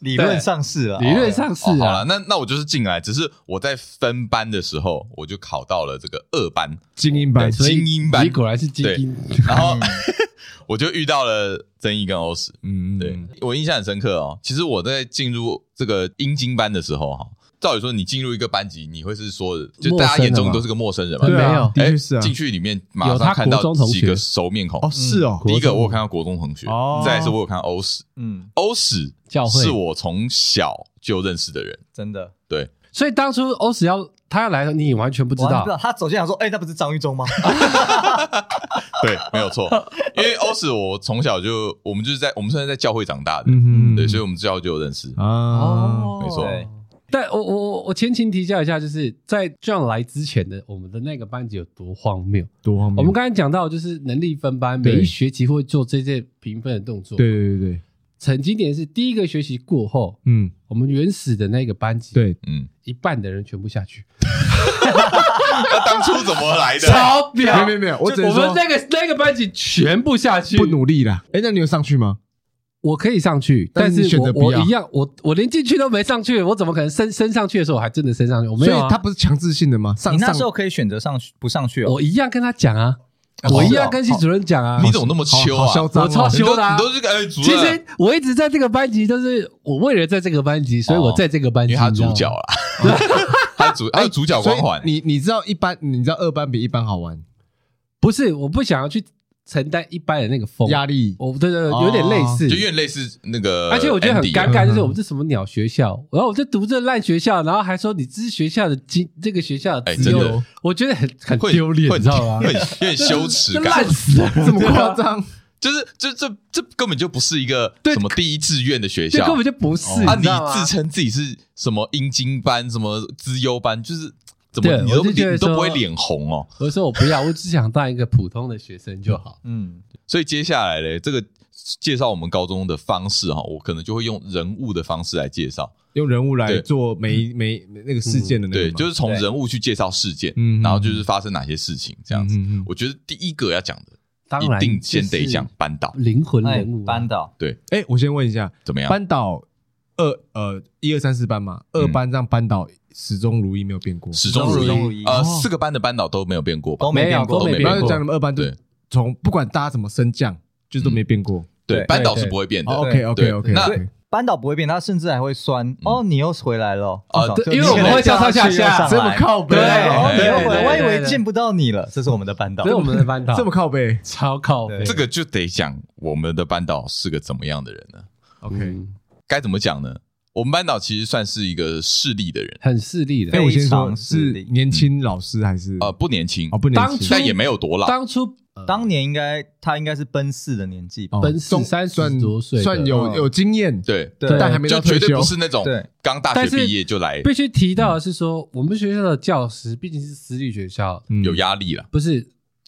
理论上是啊，理论上是啊。好了，那那我就是进来，只是我在分班的时候，我就考到了这个二班精英班，精英班，你果然是精英。然后 我就遇到了曾毅跟欧史，嗯，对我印象很深刻哦。其实我在进入这个英精班的时候，哈。照理说，你进入一个班级，你会是说的，就大家眼中都是个陌生人嘛？对，没有，的确是啊。进去里面马上看到几个熟面孔。哦，是哦。第一个我有看到国中同学，再来是我有看到欧史。嗯，欧史是我从小就认识的人，真的。对，所以当初欧史要他要来的，你完全不知道。不知道，他首先想说：“哎，那不是张玉忠吗？” 对，没有错。因为欧史我从小就，我们就是在我们算是在教会长大的，嗯，对，所以我们之后就有认识啊，没错。但我我我前情提教一下，就是在这样来之前的我们的那个班级有多荒谬，多荒谬。我们刚才讲到，就是能力分班，每一学期会做这些评分的动作。对对对对。很经典是第一个学期过后，嗯，我们原始的那个班级，对，嗯，一半的人全部下去。那当初怎么来的？超屌！没有没有，我只能说我们那个那个班级全部下去，不努力了。哎，那你有上去吗？我可以上去，但是选择我一样，我我连进去都没上去，我怎么可能升升上去的时候我还真的升上去？我没有，他不是强制性的吗？你那时候可以选择上去不上去哦。我一样跟他讲啊，我一样跟系主任讲啊。你怎么那么羞啊？我超羞的，你都是个哎主任。其实我一直在这个班级，都是我为了在这个班级，所以我在这个班级。他主角啊，他主他主角光环。你你知道一班，你知道二班比一班好玩？不是，我不想要去。承担一般的那个风压力，哦，对对对，有点类似，就有点类似那个。而且我觉得很尴尬，就是我们这什么鸟学校，然后我就读这烂学校，然后还说你这是学校的经，这个学校的资优，我觉得很很丢脸，你知道吗？有点羞耻感，烂死了，这么夸张？就是这这这根本就不是一个什么第一志愿的学校，根本就不是。啊，你自称自己是什么英精班，什么资优班，就是。怎么你都你都不会脸红哦？我说我不要，我只想当一个普通的学生就好。嗯，所以接下来嘞，这个介绍我们高中的方式哈，我可能就会用人物的方式来介绍，用人物来做每每那个事件的那个，对，就是从人物去介绍事件，嗯，然后就是发生哪些事情这样子。我觉得第一个要讲的，当然一定先得讲班导，灵魂人物班导。对，哎，我先问一下，怎么样？班导二呃一二三四班嘛，二班让班导。始终如一，没有变过。始终如一，呃，四个班的班导都没有变过吧？都没变过，都没变过。讲你们二班，对，从不管大家怎么升降，就是都没变过。对，班导是不会变的。OK，OK，OK。那班导不会变，他甚至还会酸。哦，你又回来了啊？因为我们会上上下下，这么靠背。对，你又回来，我以为见不到你了。这是我们的班导，这是我们的班导，这么靠背，超靠北。这个就得讲我们的班导是个怎么样的人呢？OK，该怎么讲呢？我们班导其实算是一个势利的人，很势利的。哎，我先说，是年轻老师还是？呃，不年轻哦，不年轻，但也没有多老。当初当年应该他应该是奔四的年纪，奔四三十多岁，算有有经验，对对，但还没到退休，就绝对不是那种刚大学毕业就来。必须提到的是说，我们学校的教师毕竟是私立学校，有压力了。不是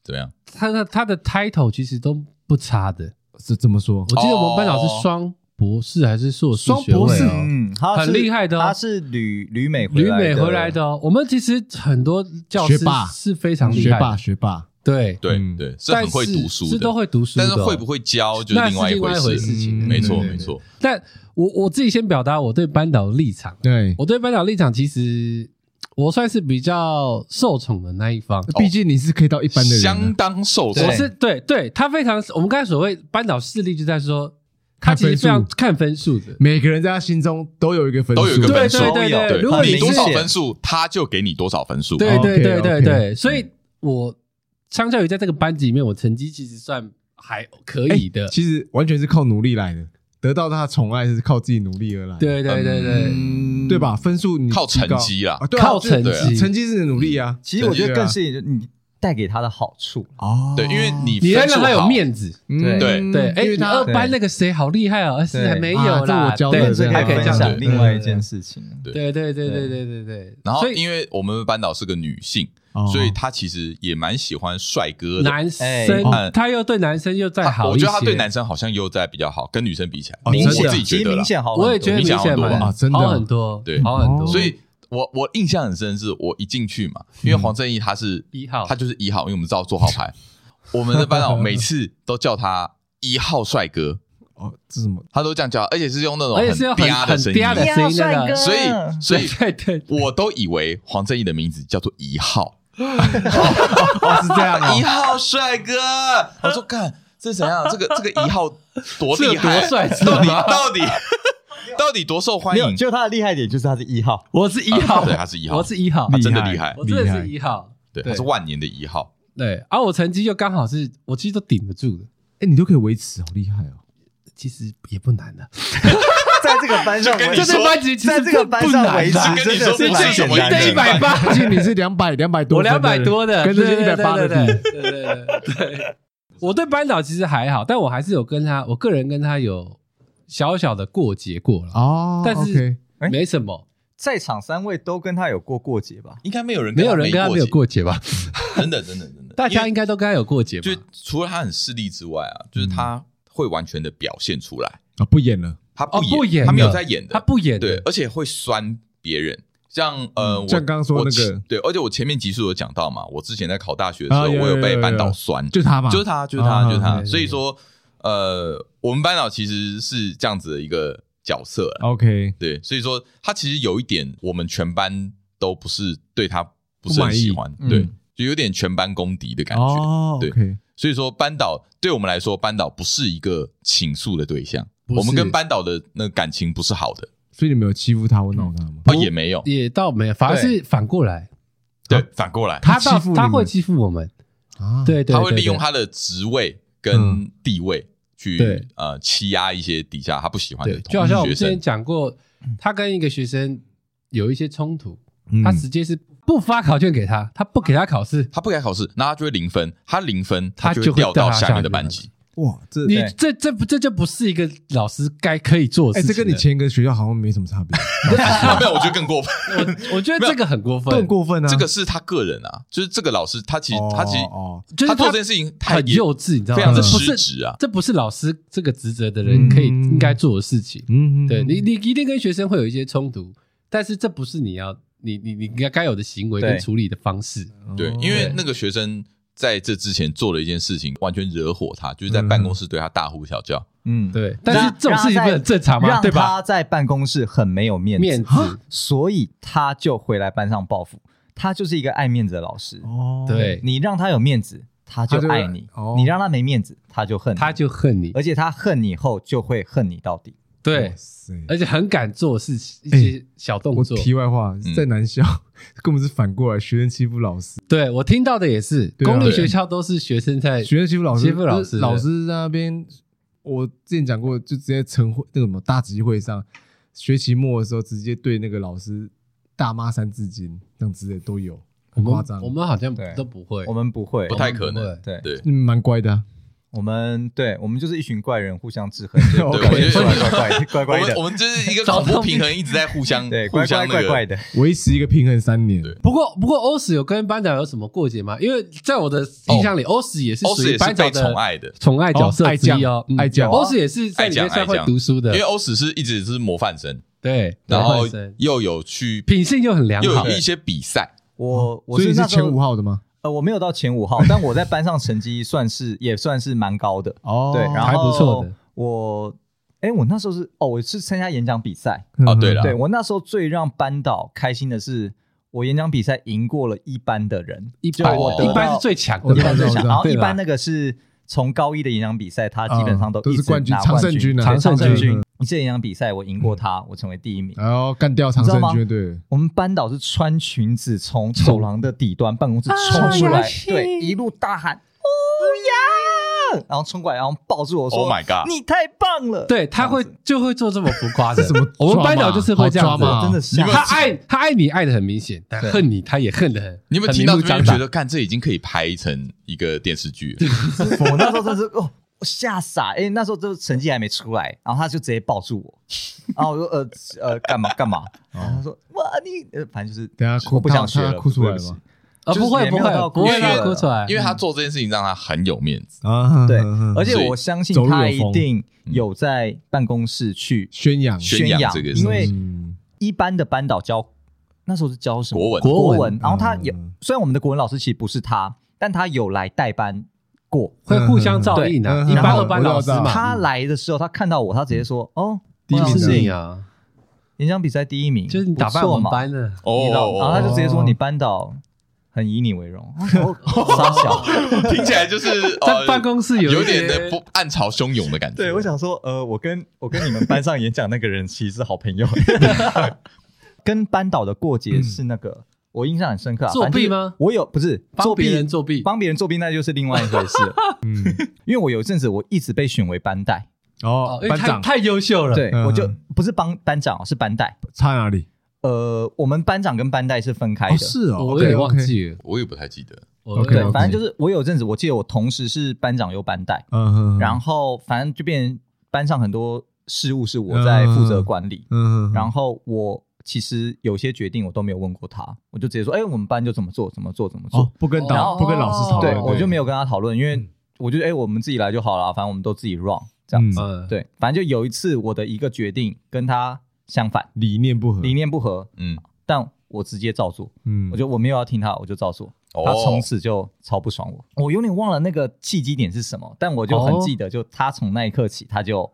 怎么样？他的他的 title 其实都不差的，是这么说。我记得我们班导是双。博士还是硕士？双博士，嗯，很厉害的。他是旅旅美旅美回来的。哦。我们其实很多教师是非常厉害，学霸学霸，对对对，是很会读书的，是都会读书，但是会不会教就是另外一回事情。没错没错。但我我自己先表达我对班导的立场。对，我对班导立场，其实我算是比较受宠的那一方。毕竟你是可以到一般的人，相当受宠。我是对对，他非常。我们刚才所谓班导势力，就在说。他其实非常看分数的，每个人在他心中都有一个分数，都有一个分数。对对对对，如果你多少分数，他就给你多少分数。对对对对对，所以我相较于在这个班级里面，我成绩其实算还可以的。其实完全是靠努力来的，得到他的宠爱是靠自己努力而来。对对对对，对吧？分数你靠成绩啊，靠成绩，成绩是努力啊。其实我觉得更是你。带给他的好处。哦，对，因为你你要让他有面子，对。对，哎，他二班那个谁好厉害啊，二四还没有啦，对，这还可以讲。讲另外一件事情，对。对对对对对。对。然后，因为我们班导是个女性，所以她其实也蛮喜欢帅哥的。男生，她又对男生又再好，我觉得她对男生好像又在比较好，跟女生比起来，明显自己觉得，明显好，我也觉得明显好多啊，真的好很多，对，好很多，所以。我我印象很深的是，我一进去嘛，因为黄正义他是一号，他就是一号，因为我们知道做号牌。我们的班长每次都叫他一号帅哥哦，这什么？他都这样叫，而且是用那种很嗲的声音，的声音，所以所以 对对，我都以为黄正义的名字叫做一号，哦是这样，一号帅哥。我说看这是怎样？这个这个一号多厉害，多帅，到底到底。到底多受欢迎？就他的厉害点就是他是一号，我是一号，对，他是一号，我是一号，他真的厉害，我真的是一号，对，他是万年的一号，对，而我成绩就刚好是我其实都顶得住的，哎，你都可以维持，好厉害哦，其实也不难的，在这个班上，在这个班级，在这个班上维持，跟你说不是什么一百八，毕竟你是两百两百多，我两百多的，跟这些一百八的比，对对对，我对班导其实还好，但我还是有跟他，我个人跟他有。小小的过节过了。哦，但是没什么，在场三位都跟他有过过节吧？应该没有人，没有人跟他没有过节吧？真的，真的，真的，大家应该都跟他有过节。就除了他很势利之外啊，就是他会完全的表现出来。啊，不演了，他不演，他没有在演的，他不演，对，而且会酸别人，像呃，像刚刚说那个，对，而且我前面集数有讲到嘛，我之前在考大学的时候，我有被班导酸，就他嘛，就是他，就是他，就是他。所以说，呃，我们班导其实是这样子的一个角色。OK，对，所以说他其实有一点，我们全班都不是对他不是很喜欢，对，就有点全班公敌的感觉。对，所以说班导对我们来说，班导不是一个倾诉的对象，我们跟班导的那个感情不是好的。所以你没有欺负他或闹他吗？哦，也没有，也倒没有，反而是反过来，对，反过来，他欺负他会欺负我们。啊，对对，他会利用他的职位跟地位去呃欺压一些底下他不喜欢的，就好像我们之前讲过，他跟一个学生有一些冲突，他直接是不发考卷给他，他不给他考试，他不给他考试，那他就会零分，他零分，他就会掉到下面的班级。哇，这你这这不这就不是一个老师该可以做的事情。哎，这跟你前一个学校好像没什么差别。没有，我觉得更过分。我我觉得这个很过分，更过分啊！这个是他个人啊，就是这个老师他其实他其实哦，他做这件事情很幼稚，你知道吗？非常的失职啊！这不是老师这个职责的人可以应该做的事情。嗯，对你你一定跟学生会有一些冲突，但是这不是你要你你你应该该有的行为跟处理的方式。对，因为那个学生。在这之前做了一件事情，完全惹火他，就是在办公室对他大呼小叫。嗯，对。但是这种事情不很正常吗？对吧？他在办公室很没有面子，面子，所以他就回来班上报复。他就是一个爱面子的老师。哦，对，你让他有面子，他就爱你；你让他没面子，他就恨你，他就恨你。而且他恨你后，就会恨你到底。对，而且很敢做事情，一些小动作。题外话，在南校 根本是反过来，学生欺负老师。对，我听到的也是，公立学校都是学生在学生欺负老师，欺负老师。老师在那边，我之前讲过，就直接晨会那个什么大集会上，学期末的时候，直接对那个老师大骂三字经，这样之类都有，很夸张。我们好像都不会，我们不会，不太可能。对对，蛮乖的。我们对，我们就是一群怪人，互相制衡。对，怪怪怪怪的。我们就是一个恐怖平衡，一直在互相对，互相怪怪的，维持一个平衡三年。不过，不过欧史有跟班长有什么过节吗？因为在我的印象里，欧史也是属于班长的宠爱的宠爱角色之一哦，爱讲。欧史也是在里面算会读书的，因为欧史是一直是模范生，对，然后又有去品性又很良好，又有一些比赛。我我是前五号的吗？呃，我没有到前五号，但我在班上成绩算是也算是蛮高的哦，对，然后还不错的。我，哎，我那时候是哦，我是参加演讲比赛哦，对了，对我那时候最让班导开心的是，我演讲比赛赢过了一班的人，一班一班是最强的，一班最强。然后一班那个是从高一的演讲比赛，他基本上都都是冠军，常胜军，常胜军。一次演讲比赛，我赢过他，我成为第一名。然后干掉常胜军，对。我们班导是穿裙子从走廊的底端办公室冲出来，对，一路大喊乌鸦，然后冲过来，然后抱住我说：“Oh my god，你太棒了！”对，他会就会做这么浮夸的，什么？我们班导就是会这样子，真的是。他爱他爱你爱的很明显，但恨你他也恨的很。你有没有听到这边觉得，看这已经可以拍成一个电视剧了？我那时候真是哦。我吓傻，哎，那时候这成绩还没出来，然后他就直接抱住我，然后我说呃呃干嘛干嘛？然后他说哇你呃反正就是等下哭不想学了，哭出来了吗？啊不会不会不会哭出来，因为他做这件事情让他很有面子。啊，对，而且我相信他一定有在办公室去宣扬。宣扬这个，因为一般的班导教那时候是教什么？国文。国文，然后他有虽然我们的国文老师其实不是他，但他有来带班。过。会互相照应的，一般二班老师嘛。他来的时候，他看到我，他直接说：“哦，第一名啊，演讲比赛第一名，就是你打败我们班的。”哦，然后他就直接说：“你班导很以你为荣。”傻小，听起来就是 在办公室有有点的不暗潮汹涌的感觉。对，我想说，呃，我跟我跟你们班上演讲那个人其实是好朋友，跟班导的过节是那个。我印象很深刻啊，作弊吗？我有不是帮别人作弊，帮别人作弊那就是另外一回事。嗯，因为我有一阵子我一直被选为班代哦，班长太优秀了。对，我就不是帮班长，是班代。差哪里？呃，我们班长跟班代是分开的。是哦，我也忘记了，我也不太记得。对，反正就是我有阵子，我记得我同时是班长又班代。嗯哼。然后反正就变班上很多事务是我在负责管理。嗯哼。然后我。其实有些决定我都没有问过他，我就直接说：“哎，我们班就怎么做，怎么做，怎么做。”不跟导，不跟老师讨论。对，我就没有跟他讨论，因为我觉得：“哎，我们自己来就好了，反正我们都自己 run 这样子。”对，反正就有一次我的一个决定跟他相反，理念不合，理念不合。嗯，但我直接照做。嗯，我就我没有要听他，我就照做。他从此就超不爽我，我有点忘了那个契机点是什么，但我就很记得，就他从那一刻起，他就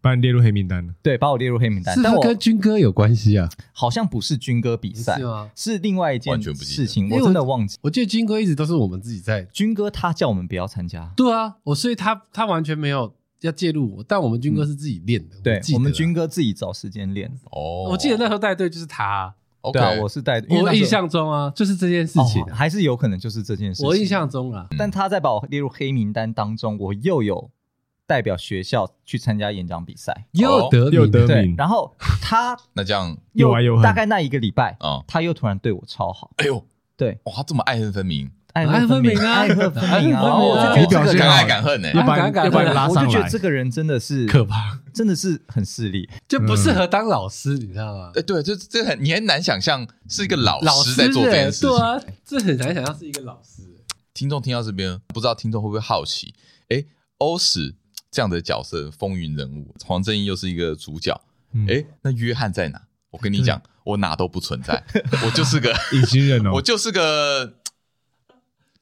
把你列入黑名单了。对，把我列入黑名单。是跟军歌有关系啊？好像不是军歌比赛，是另外一件事情，我真的忘记。我记得军歌一直都是我们自己在，军歌他叫我们不要参加。对啊，我所以他他完全没有要介入我，但我们军歌是自己练的。对，我们军歌自己找时间练。哦，我记得那时候带队就是他。对啊，我是带，我印象中啊，就是这件事情，还是有可能就是这件事情。我印象中啊，但他在把我列入黑名单当中，我又有代表学校去参加演讲比赛，又得又得名。然后他 那这样。又大概那一个礼拜啊，他又突然对我超好。哎呦，对，哇，他这么爱恨分明，爱恨分明啊，爱恨分明啊，我就觉得敢爱敢恨呢，又把又把你拉上来，我就觉得这个人真的是可怕。真的是很势利，就不适合当老师，你知道吗？哎，对，这这很你很难想象是一个老师在做这件事情，对啊，这很难想象是一个老师。听众听到这边，不知道听众会不会好奇？哎，欧史这样的角色，风云人物，黄正英又是一个主角，哎，那约翰在哪？我跟你讲，我哪都不存在，我就是个隐形人哦，我就是个。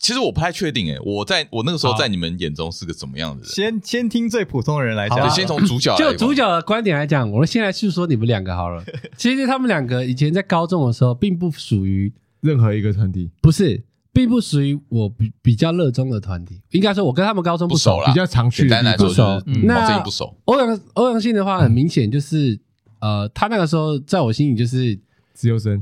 其实我不太确定，诶，我在我那个时候在你们眼中是个怎么样的人？先先听最普通的人来讲，先从主角 就主角的观点来讲，我们先来叙说你们两个好了。其实他们两个以前在高中的时候，并不属于任何一个团体，不是，并不属于我比比较热衷的团体。应该说，我跟他们高中不熟，比较常去的不熟。那不熟。欧阳欧阳信的话，很明显就是，呃，他那个时候在我心里就是自由生。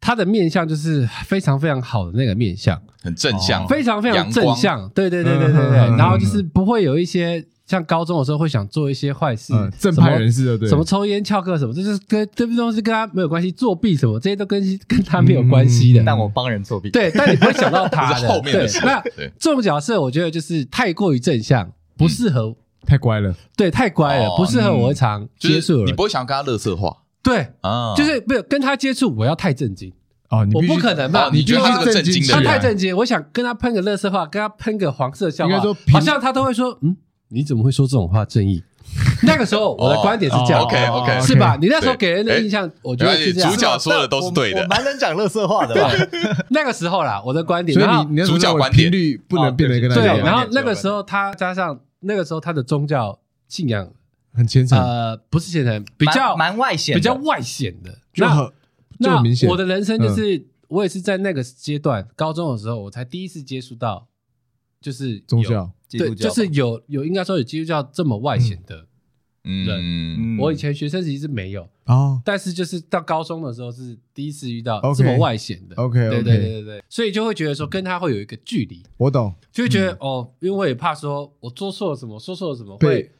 他的面相就是非常非常好的那个面相，很正向，非常非常正向。对对对对对对。然后就是不会有一些像高中的时候会想做一些坏事，正派人士的对，什么抽烟翘课什么，就是跟这些东西跟他没有关系。作弊什么这些都跟跟他没有关系的。但我帮人作弊，对，但你不会想到他的 后面的。那这种角色，我觉得就是太过于正向，不适合，太乖了。对，太乖了，不适合我常接触。你不会想跟他乐色化。对啊，就是没有跟他接触，我要太震惊哦。我不可能嘛？你觉得他是个震惊的人？他太震惊，我想跟他喷个乐色话，跟他喷个黄色笑话，好像他都会说：“嗯，你怎么会说这种话？”正义。那个时候我的观点是这样，OK OK，是吧？你那时候给人的印象，我觉得是这样。主角说的都是对的，我蛮能讲乐色话的。对，那个时候啦，我的观点。所以你主角观点率不能变得跟他一样。对，然后那个时候他加上那个时候他的宗教信仰。很虔诚，呃，不是虔诚，比较蛮外显，比较外显的。那那我的人生就是，我也是在那个阶段，高中的时候，我才第一次接触到，就是宗教，对，就是有有应该说有基督教这么外显的人。我以前学生时期是没有。哦，但是就是到高中的时候是第一次遇到这么外显的。OK，对对对对对，所以就会觉得说跟他会有一个距离。我懂，就会觉得哦，因为我也怕说我做错了什么，说错了什么会。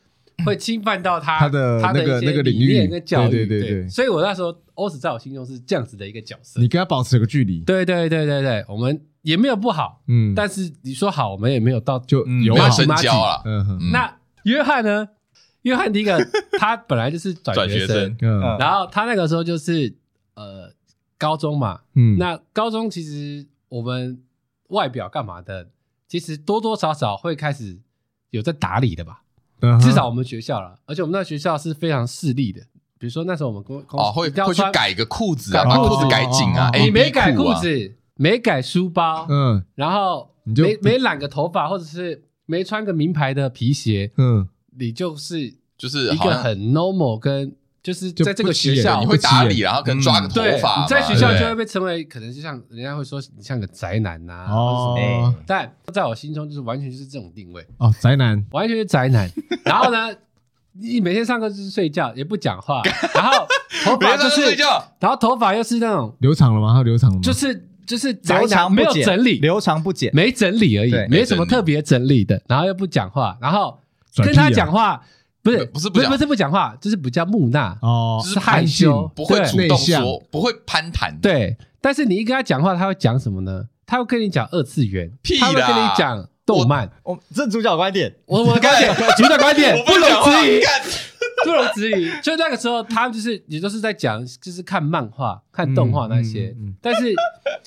会侵犯到他他的那个那个领域。跟教育，对对对对，所以我那时候欧史在我心中是这样子的一个角色。你跟他保持个距离，对对对对对，我们也没有不好，嗯，但是你说好，我们也没有到就有深交了。嗯，那约翰呢？约翰第一个 他本来就是转学生，然后他那个时候就是呃高中嘛，嗯，那高中其实我们外表干嘛的，其实多多少少会开始有在打理的吧。至少我们学校了，而且我们那学校是非常势利的。比如说那时候我们公公哦会会去改个裤子啊，把裤子改紧啊。你没改裤子，没改书包，嗯，然后你就没没染个头发，或者是没穿个名牌的皮鞋，嗯，你就是就是一个很 normal 跟。就是在这个学校，你会打理，然后可能抓个头发。你在学校就会被称为，可能就像人家会说你像个宅男呐。哦。但在我心中，就是完全就是这种定位。哦，宅男，完全是宅男。然后呢，你每天上课就是睡觉，也不讲话。然后头发 就是睡觉，然后头发又是那种留长了吗？还留长了吗？就是就是宅男，没有整理，留长不剪，没整理而已，没什么特别整理的。然后又不讲话，然后跟他讲话。不是不是不是不是不讲话，就是比较木讷哦，就是害羞，不会主动说，不会攀谈。对，但是你一跟他讲话，他会讲什么呢？他会跟你讲二次元，他会跟你讲动漫。我这主角观点，我我的观点，主角观点不容置疑，不容置疑。就那个时候，他就是也都是在讲，就是看漫画、看动画那些。但是，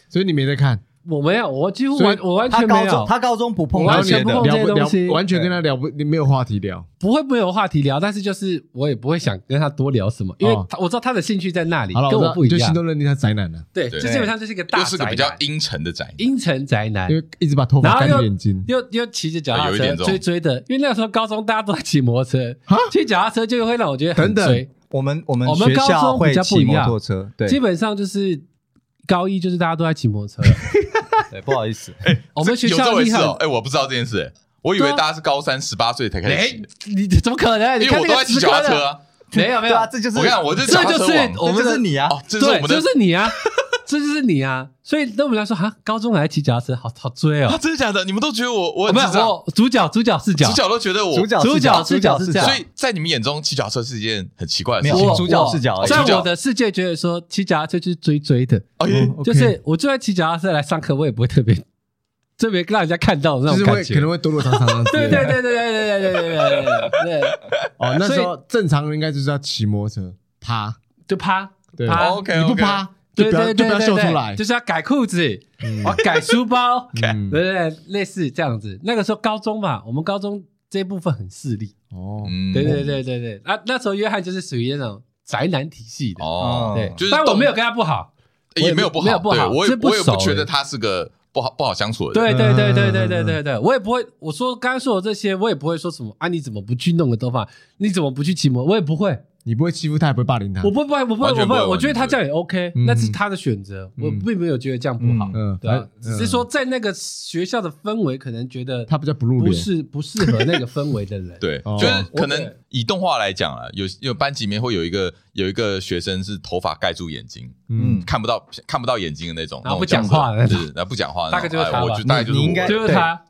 所以你没在看。我没有，我几乎完我完全没有。他高中不碰，完全不碰这些东西，完全跟他聊不，你没有话题聊，不会没有话题聊，但是就是我也不会想跟他多聊什么，因为我知道他的兴趣在那里，跟我不一样。就心中认定他宅男了，对，就基本上就是一个大，就是个比较阴沉的宅，阴沉宅男，因为一直把头发盖住眼睛，又又骑着脚踏车追追的，因为那个时候高中大家都在骑摩托车，骑脚踏车就会让我觉得很追。我们我们我们高中会骑摩托车，对，基本上就是高一就是大家都在骑摩托车。对，不好意思，哎，我们学校有这回事哦，哎，我不知道这件事，我以为大家是高三十八岁才开始骑，你怎么可能？因为我都在骑脚踏车啊，没有没有。啊，这就是我看我这这就是我们是你啊，这是我们的，这是你啊。这就是你啊！所以对我们来说，哈，高中来骑脚踏车，好好追哦！真的假的？你们都觉得我我没有我主角主角视角，主角都觉得我主角主角视角是这样。所以在你们眼中，骑脚踏车是一件很奇怪的事情。主角视角，在我的世界觉得说，骑脚踏车就是追追的。哦就是我就算骑脚踏车来上课，我也不会特别特别让人家看到那种感觉，可能会躲躲藏藏。对对对对对对对对对对对。哦，那时候正常人应该就是要骑摩托车趴，就趴，趴。OK，你不趴。对对对对对，就是要改裤子，我改书包，对对对，类似这样子。那个时候高中嘛，我们高中这一部分很势利。哦，对对对对对。啊，那时候约翰就是属于那种宅男体系的。哦，对，就是但我没有跟他不好，也没有不好，没有不好，我也我也不觉得他是个不好不好相处的人。对对对对对对对对，我也不会，我说刚刚说的这些，我也不会说什么啊，你怎么不去弄个头发？你怎么不去骑摩？我也不会。你不会欺负他，也不会霸凌他。我不会，我不会，我不会。我觉得他这样也 OK，那是他的选择。我并没有觉得这样不好，嗯，对。只是说在那个学校的氛围，可能觉得他比较不入不是不适合那个氛围的人。对，就是可能以动画来讲啊，有有班级里面会有一个有一个学生是头发盖住眼睛，嗯，看不到看不到眼睛的那种，然后不讲话的，是，然后不讲话，大概就是他。我觉得大概就是应该就是他。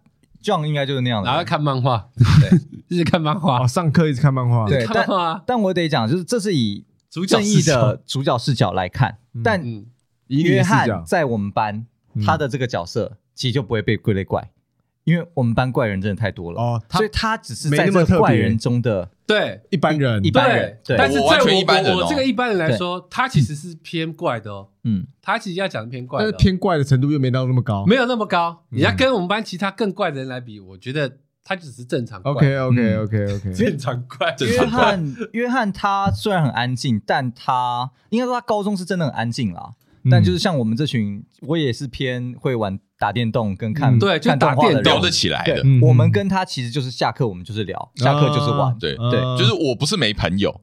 John 应该就是那样的，然后看漫画，对，一直看漫画，上课一直看漫画，对，但但我得讲，就是这是以正义的主角视角来看，但约翰在我们班他的这个角色其实就不会被归类怪，因为我们班怪人真的太多了哦，所以他只是在这个怪人中的对一般人，一般人，对，但是在我我这个一般人来说，他其实是偏怪的哦，嗯，他其实要讲的偏怪，但是偏怪的程度又没到那么高，没有那么高。你要跟我们班其他更怪的人来比，我觉得他只是正常。OK OK OK OK，正常怪。约翰，约翰他虽然很安静，但他应该说他高中是真的很安静啦。但就是像我们这群，我也是偏会玩。打电动跟看对，就打电动聊得起来的。我们跟他其实就是下课，我们就是聊，下课就是玩。对对，就是我不是没朋友，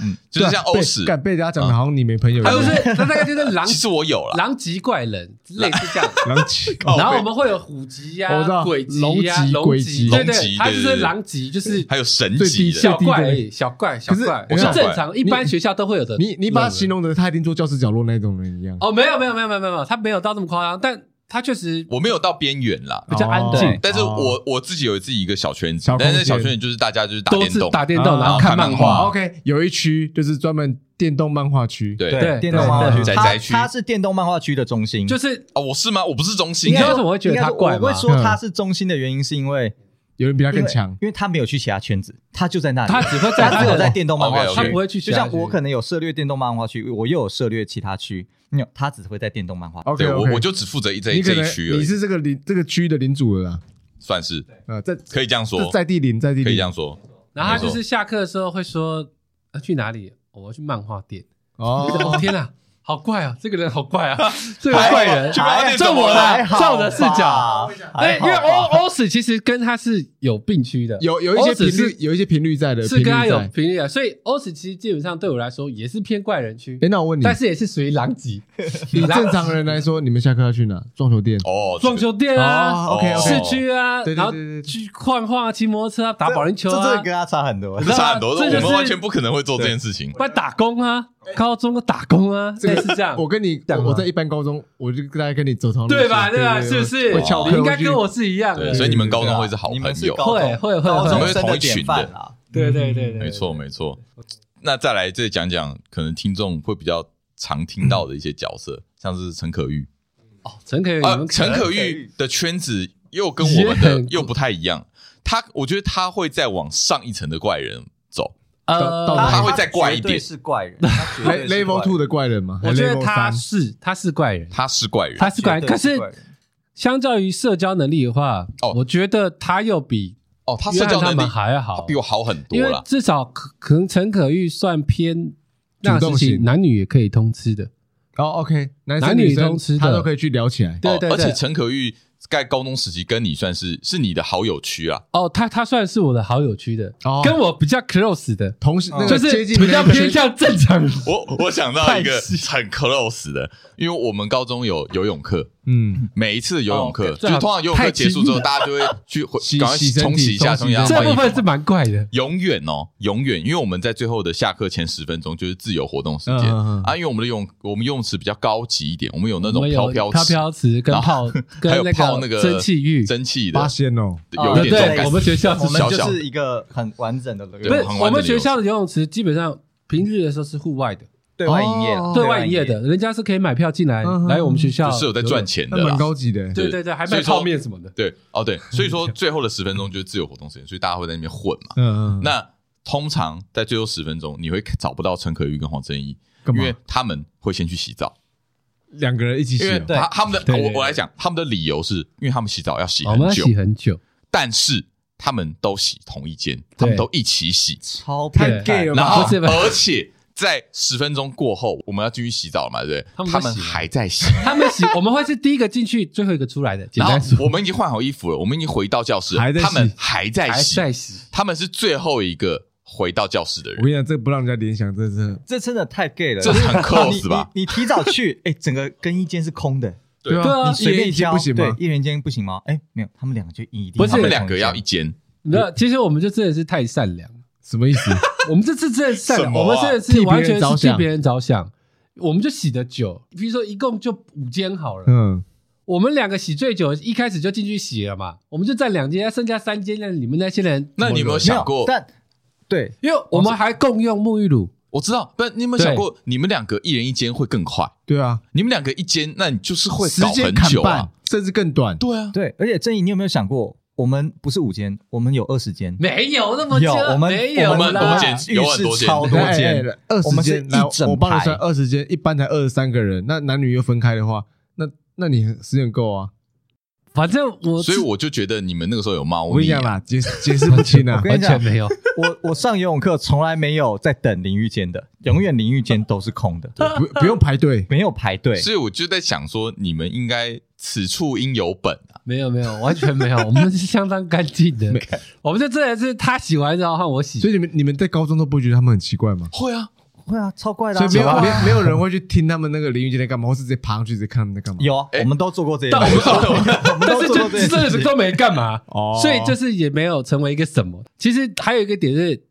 嗯，就是像欧史，被大家讲的好像你没朋友。还有是，他大概就是狼，其实我有了狼级怪人，类似这样。狼级，然后我们会有虎级呀、鬼级呀、龙级，对对，他就是狼级，就是还有神级小怪、小怪、小怪，我是正常，一般学校都会有的。你你把他形容的他一定坐教室角落那种人一样。哦，没有没有没有没有没有，他没有到这么夸张，但。他确实，我没有到边缘啦，比较安静。但是我我自己有自己一个小圈子，但是小圈子就是大家就是打电动，打电动，然后看漫画。OK，有一区就是专门电动漫画区，对对，电动漫画区，宅宅区，它是电动漫画区的中心。就是啊，我是吗？我不是中心。你为什么会觉得他怪吗？我会说他是中心的原因是因为有人比他更强，因为他没有去其他圈子，他就在那里，他只会在他只有在电动漫画区，他不会去。就像我可能有涉猎电动漫画区，我又有涉猎其他区。没有，他只会在电动漫画。对，我我就只负责一这一区而已。你是这个领这个区域的领主了啦，算是。呃，在可以这样说，在地领，在地领可以这样说。然后他就是下课的时候会说：“要去哪里？我要去漫画店。”哦，天哪！好怪啊！这个人好怪啊！这个怪人，照我的照我的视角，哎，因为欧欧史其实跟他是有病区的，有有一些频率，有一些频率在的，是跟他有频率的。所以欧史其实基本上对我来说也是偏怪人区。哎，那我问你，但是也是属于狼藉。以正常人来说，你们下课要去哪？撞球店哦，撞球店啊，OK，市区啊，然后去晃晃啊，骑摩托车啊，打保龄球啊，这跟他差很多，差很多。我们完全不可能会做这件事情，不然打工啊。高中的打工啊，这个是这样。我跟你讲，我在一般高中，我就大概跟你走同路对吧？对吧？是不是？你应该跟我是一样的，所以你们高中会是好朋友，会会会，你们会同一群的。对对对对，没错没错。那再来再讲讲，可能听众会比较常听到的一些角色，像是陈可玉。哦，陈可玉啊，陈可玉的圈子又跟我们的又不太一样。他，我觉得他会再往上一层的怪人走。呃，他会再怪一点，是怪人，level two 的怪人吗？我觉得他是，他是怪人，他是怪人，他是怪人。可是相较于社交能力的话，哦，我觉得他又比哦，他社交能力还要好，比我好很多了。至少可可能陈可玉算偏那个事情，男女也可以通吃的。哦，OK，男女通吃他都可以去聊起来。对对对，而且陈可玉。在高中时期跟你算是是你的好友区啊？哦，他他算是我的好友区的，哦。跟我比较 close 的。同时，就是比较偏向正常。我我想到一个很 close 的，因为我们高中有游泳课，嗯，每一次游泳课就通常游泳课结束之后，大家就会去赶快冲洗一下，冲洗一下。这部分是蛮怪的，永远哦，永远，因为我们在最后的下课前十分钟就是自由活动时间。啊，因为我们的泳我们游泳池比较高级一点，我们有那种飘飘飘飘池跟泡，还有泡那个蒸汽浴，蒸汽的。八仙哦，有点重感。我们学校我们就是一个很完整的游泳池，我们学校的游泳池基本上平日的时候是户外的。对外营业，对外营业的，人家是可以买票进来来我们学校，是有在赚钱的，蛮高级的。对对对，还卖泡面什么的。对哦对，所以说最后的十分钟就是自由活动时间，所以大家会在那边混嘛。嗯嗯。那通常在最后十分钟，你会找不到陈可玉跟黄正义，因为他们会先去洗澡，两个人一起洗。因为他他们的我我来讲，他们的理由是因为他们洗澡要洗很久，洗很久，但是他们都洗同一间，他们都一起洗，超太 gay 了。然后而且。在十分钟过后，我们要进去洗澡嘛，对不对？他们还在洗，他们洗，我们会是第一个进去，最后一个出来的。然后我们已经换好衣服了，我们已经回到教室，他们还在洗，他们是最后一个回到教室的人。我跟你讲，这不让人家联想，这是这真的太 gay 了，这是很 close 吧？你提早去，哎，整个更衣间是空的，对啊，你随便交不行吗？一人间不行吗？哎，没有，他们两个就一定，不是他们两个要一间。那其实我们就真的是太善良。什么意思？我们这次真的善良，我们真的是完全是替别人着想。我们就洗的久，比如说一共就五间好了。嗯，我们两个洗最久，一开始就进去洗了嘛。我们就占两间，剩下三间，那你们那些人，那你有没有想过？但对，因为我们还共用沐浴乳，我知道。不，你有没有想过，你们两个一人一间会更快？对啊，你们两个一间，那你就是会搞很久啊，甚至更短。对啊，对。而且正义，你有没有想过？我们不是五间，我们有二十间，没有那么有，我们没有，我们多间，有很多间，超多间，二十间，来，我帮你算二十间，一般才二十三个人，那男女又分开的话，那那你时间够啊？反正我，所以我就觉得你们那个时候有猫我跟你讲啦，解解释不清啊，完全没有。我我上游泳课从来没有在等淋浴间的，永远淋浴间都是空的，不不用排队，没有排队，所以我就在想说，你们应该此处应有本啊。没有没有，完全没有，我们是相当干净的。我们就真的是他洗完之后换我洗，所以你们你们在高中都不会觉得他们很奇怪吗？会啊会啊，超怪的。所以没有没没有人会去听他们那个淋浴间在干嘛，或是直接爬上去直接看他们在干嘛？有啊，我们都做过这些，但我们 都做过这些，但是都没干嘛。哦，所以就是也没有成为一个什么。其实还有一个点是，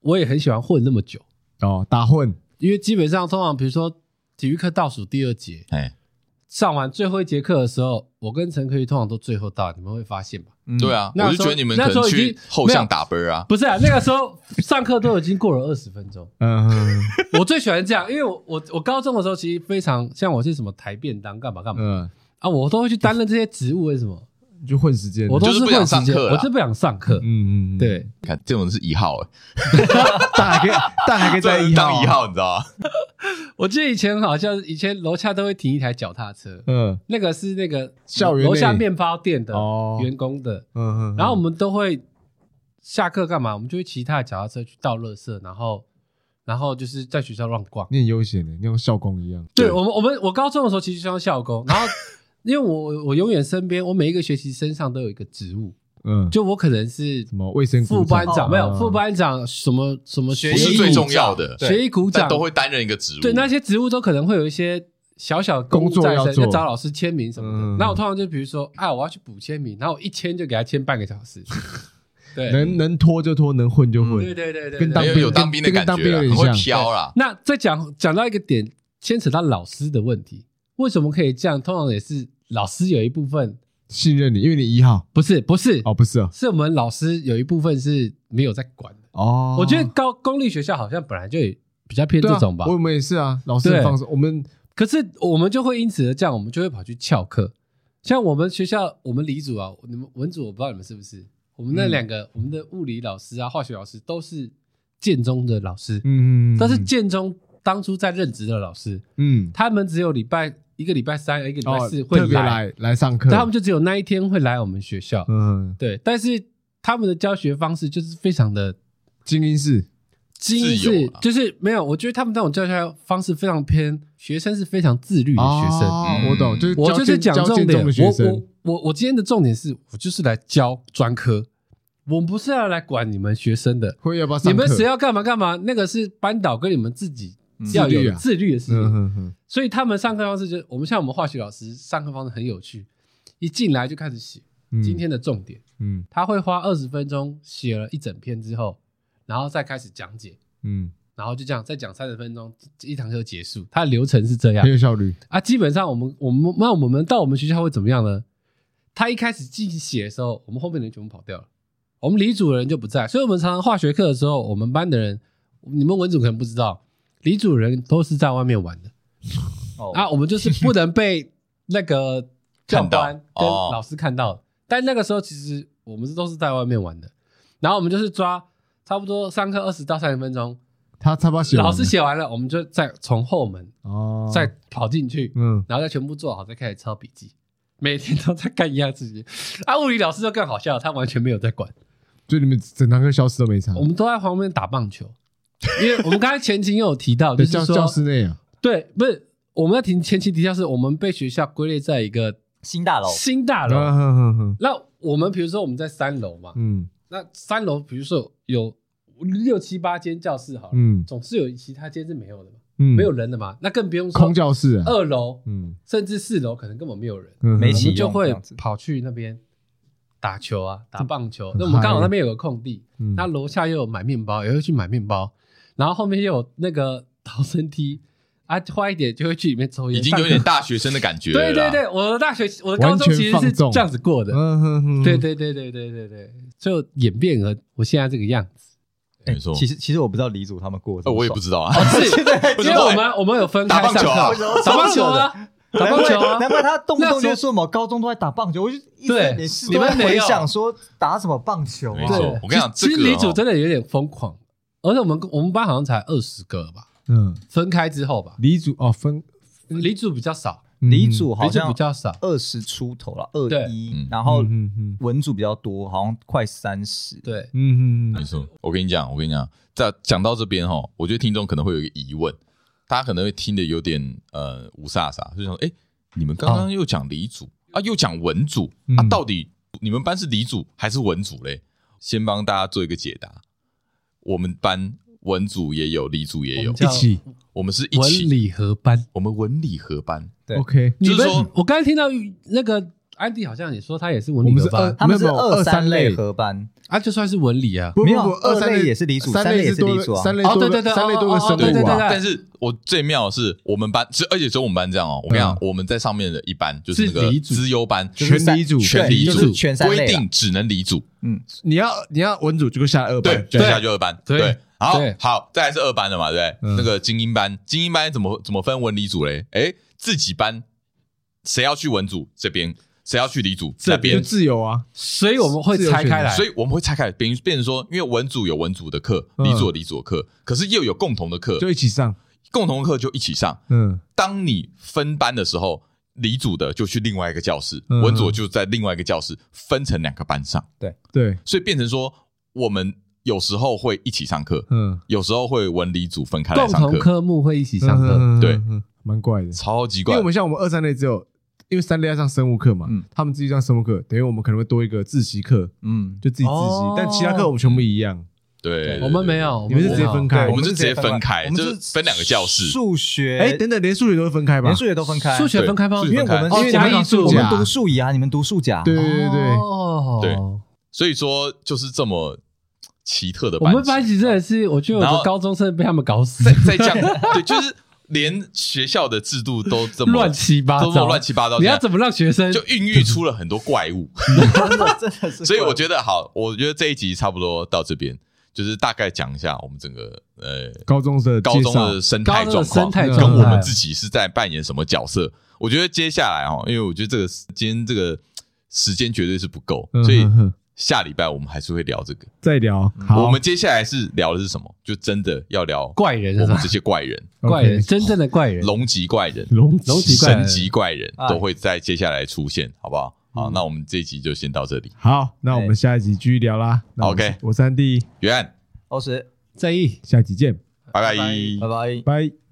我也很喜欢混那么久哦，打混，因为基本上通常比如说体育课倒数第二节，哎。上完最后一节课的时候，我跟陈可宇通常都最后到，你们会发现吧？对啊，我就觉得你们可能去后巷打啵啊，不是啊，那个时候上课都已经过了二十分钟。嗯，我最喜欢这样，因为我我我高中的时候其实非常像我是什么台便当干嘛干嘛，嗯啊，我都会去担任这些职务，为什么？就混时间，我都是不想上课，我是不想上课。嗯嗯，对，看这种是一号，但还可以，但还可以 在一号当一号，你知道吗？我记得以前好像以前楼下都会停一台脚踏车，嗯，那个是那个校园楼下面包店的员工的，嗯嗯，然后我们都会下课干嘛？我们就会骑他的脚踏车去倒垃圾，然后然后就是在学校乱逛。你很悠闲的，你像校工一样。对我们，我们我高中的时候其实像校工，然后。因为我我永远身边，我每一个学期身上都有一个职务，嗯，就我可能是什么卫生副班长，没有副班长，什么什么学艺最重要的。学艺股长。都会担任一个职务，对那些职务都可能会有一些小小工作要做，要找老师签名什么的。那我通常就比如说，啊，我要去补签名，然后我一签就给他签半个小时，对，能能拖就拖，能混就混，对对对对，跟当兵有当兵的感觉，很会飘啦。那再讲讲到一个点，牵扯到老师的问题，为什么可以这样？通常也是。老师有一部分信任你，因为你一号。不是不是。哦，不是哦，是我们老师有一部分是没有在管的。哦。我觉得高公立学校好像本来就比较偏这种吧，我们也是啊，老师的方式，我们可是我们就会因此而这样，我们就会跑去翘课。像我们学校，我们理组啊，你们文组我不知道你们是不是，我们那两个我们的物理老师啊、化学老师都是建中的老师，嗯嗯，都是建中当初在任职的老师，嗯，他们只有礼拜。一个礼拜三、一个礼拜四会特别来来上课，他们就只有那一天会来我们学校。嗯，对，但是他们的教学方式就是非常的精英式，精英式就是没有。我觉得他们那种教学方式非常偏学生，是非常自律的学生。我懂，就是我就是讲重点。我我我我今天的重点是我就是来教专科。我们不是要来管你们学生的，会要不要你们谁要干嘛干嘛？那个是班导跟你们自己要有自律的事情。所以他们上课方式就，我们像我们化学老师上课方式很有趣，一进来就开始写今天的重点。嗯，他会花二十分钟写了一整篇之后，然后再开始讲解。嗯，然后就这样再讲三十分钟，一堂课结束。他的流程是这样，很有效率啊。基本上我们我们那我们到我们学校会怎么样呢？他一开始进去写的时候，我们后面的人全部跑掉了。我们理组的人就不在，所以我们常常化学课的时候，我们班的人，你们文组可能不知道，理组的人都是在外面玩的。哦，啊，我们就是不能被那个 教官跟老师看到。但那个时候其实我们是都是在外面玩的，然后我们就是抓差不多上课二十到三十分钟，他差不多写完，老师写完了，我们就再从后门哦再跑进去，嗯，然后再全部做好，再开始抄笔记。每天都在干一样事情。啊，物理老师就更好笑，他完全没有在管。就你们整堂课消失都没差，我们都在旁边打棒球，因为我们刚才前情又有提到，就是说教室内啊，对，不是我们要提前期提到是我们被学校归类在一个新大楼，新大楼。那我们比如说我们在三楼嘛，嗯，那三楼比如说有六七八间教室，好了，嗯，总是有其他间是没有的嘛，嗯，没有人的嘛，那更不用说空教室，二楼，嗯，甚至四楼可能根本没有人，没起就会跑去那边。打球啊，打棒球。那我们刚好那边有个空地，那楼下又有买面包，也会去买面包。然后后面又有那个逃生梯，啊，快一点就会去里面抽烟。已经有点 大学生的感觉了。对对对，我的大学，我的高中其实是这样子过的。嗯对对对对对对对，就演变了我现在这个样子。没错，其实其实我不知道理组他们过，我也不知道啊。是，因为我们我们有分开上课，打棒球啊。打棒球啊！难怪他动不动就说什么高中都在打棒球，我就对，你们没想说打什么棒球？没错，我跟你讲，其实理组真的有点疯狂，而且我们我们班好像才二十个吧？嗯，分开之后吧，理组哦分理组比较少，理组好像比较少，二十出头了，二一，然后文组比较多，好像快三十。对，嗯嗯，没错。我跟你讲，我跟你讲，在讲到这边哈，我觉得听众可能会有一个疑问。大家可能会听得有点呃雾煞煞，就想说：哎，你们刚刚又讲理组、哦、啊，又讲文组、嗯、啊，到底你们班是理组还是文组嘞？先帮大家做一个解答。我们班文组也有，理组也有，一起，我们是一起。文理合班，我们文理合班。对，OK，就是说，我刚才听到那个。安迪好像也说他也是文理合班，他们是二三类合班啊，就算是文理啊，没有二三类也是理组，三类也是理组啊，三类对对对，三类多个生物啊。但是我最妙的是我们班，而且只有我们班这样哦。我跟你讲，我们在上面的一班就是那个资优班，全理组，全理组，规定只能理组。嗯，你要你要文组就下二班，对，下就二班。对，好，好，再来是二班的嘛，对不对？那个精英班，精英班怎么怎么分文理组嘞？哎，自己班谁要去文组这边？谁要去理组？这边？自由啊，所以我们会拆开来，所以我们会拆开来，变变成说，因为文组有文组的课，理组有理组的课，可是又有共同的课，就一起上，共同的课就一起上。嗯，当你分班的时候，理组的就去另外一个教室，文组就在另外一个教室，分成两个班上。对。对，所以变成说，我们有时候会一起上课，嗯，有时候会文理组分开来上课，共同科目会一起上课，对，蛮怪的，超级怪。因为我们像我们二三类只有。因为三类要上生物课嘛，他们自己上生物课，等于我们可能会多一个自习课，嗯，就自己自习，但其他课我们全部一样。对，我们没有，我们是直接分开，我们是直接分开，我们是分两个教室。数学，哎，等等，连数学都会分开吧？连数学都分开，数学分开吗？因为我们因为你们数我们读数乙啊，你们读数甲。对对对对，对，所以说就是这么奇特的。我们班级真的是，我觉得我的高中生被他们搞死。在在讲，对，就是。连学校的制度都这么乱七八糟，乱七八糟，你要怎么让学生就孕育出了很多怪物？真的是。所以我觉得好，我觉得这一集差不多到这边，就是大概讲一下我们整个呃高中的高中的生态状况，跟我们自己是在扮演什么角色。我觉得接下来哦，因为我觉得这个今天这个时间绝对是不够，所以下礼拜我们还是会聊这个，再聊。好，我们接下来是聊的是什么？就真的要聊怪人，我们这些怪人，怪人，真正的怪人，龙级怪人，龙龙级神级怪人都会在接下来出现，好不好？好，那我们这一集就先到这里。好，那我们下一集继续聊啦。OK，我三弟，远，我是在意，下集见，拜拜，拜拜，拜。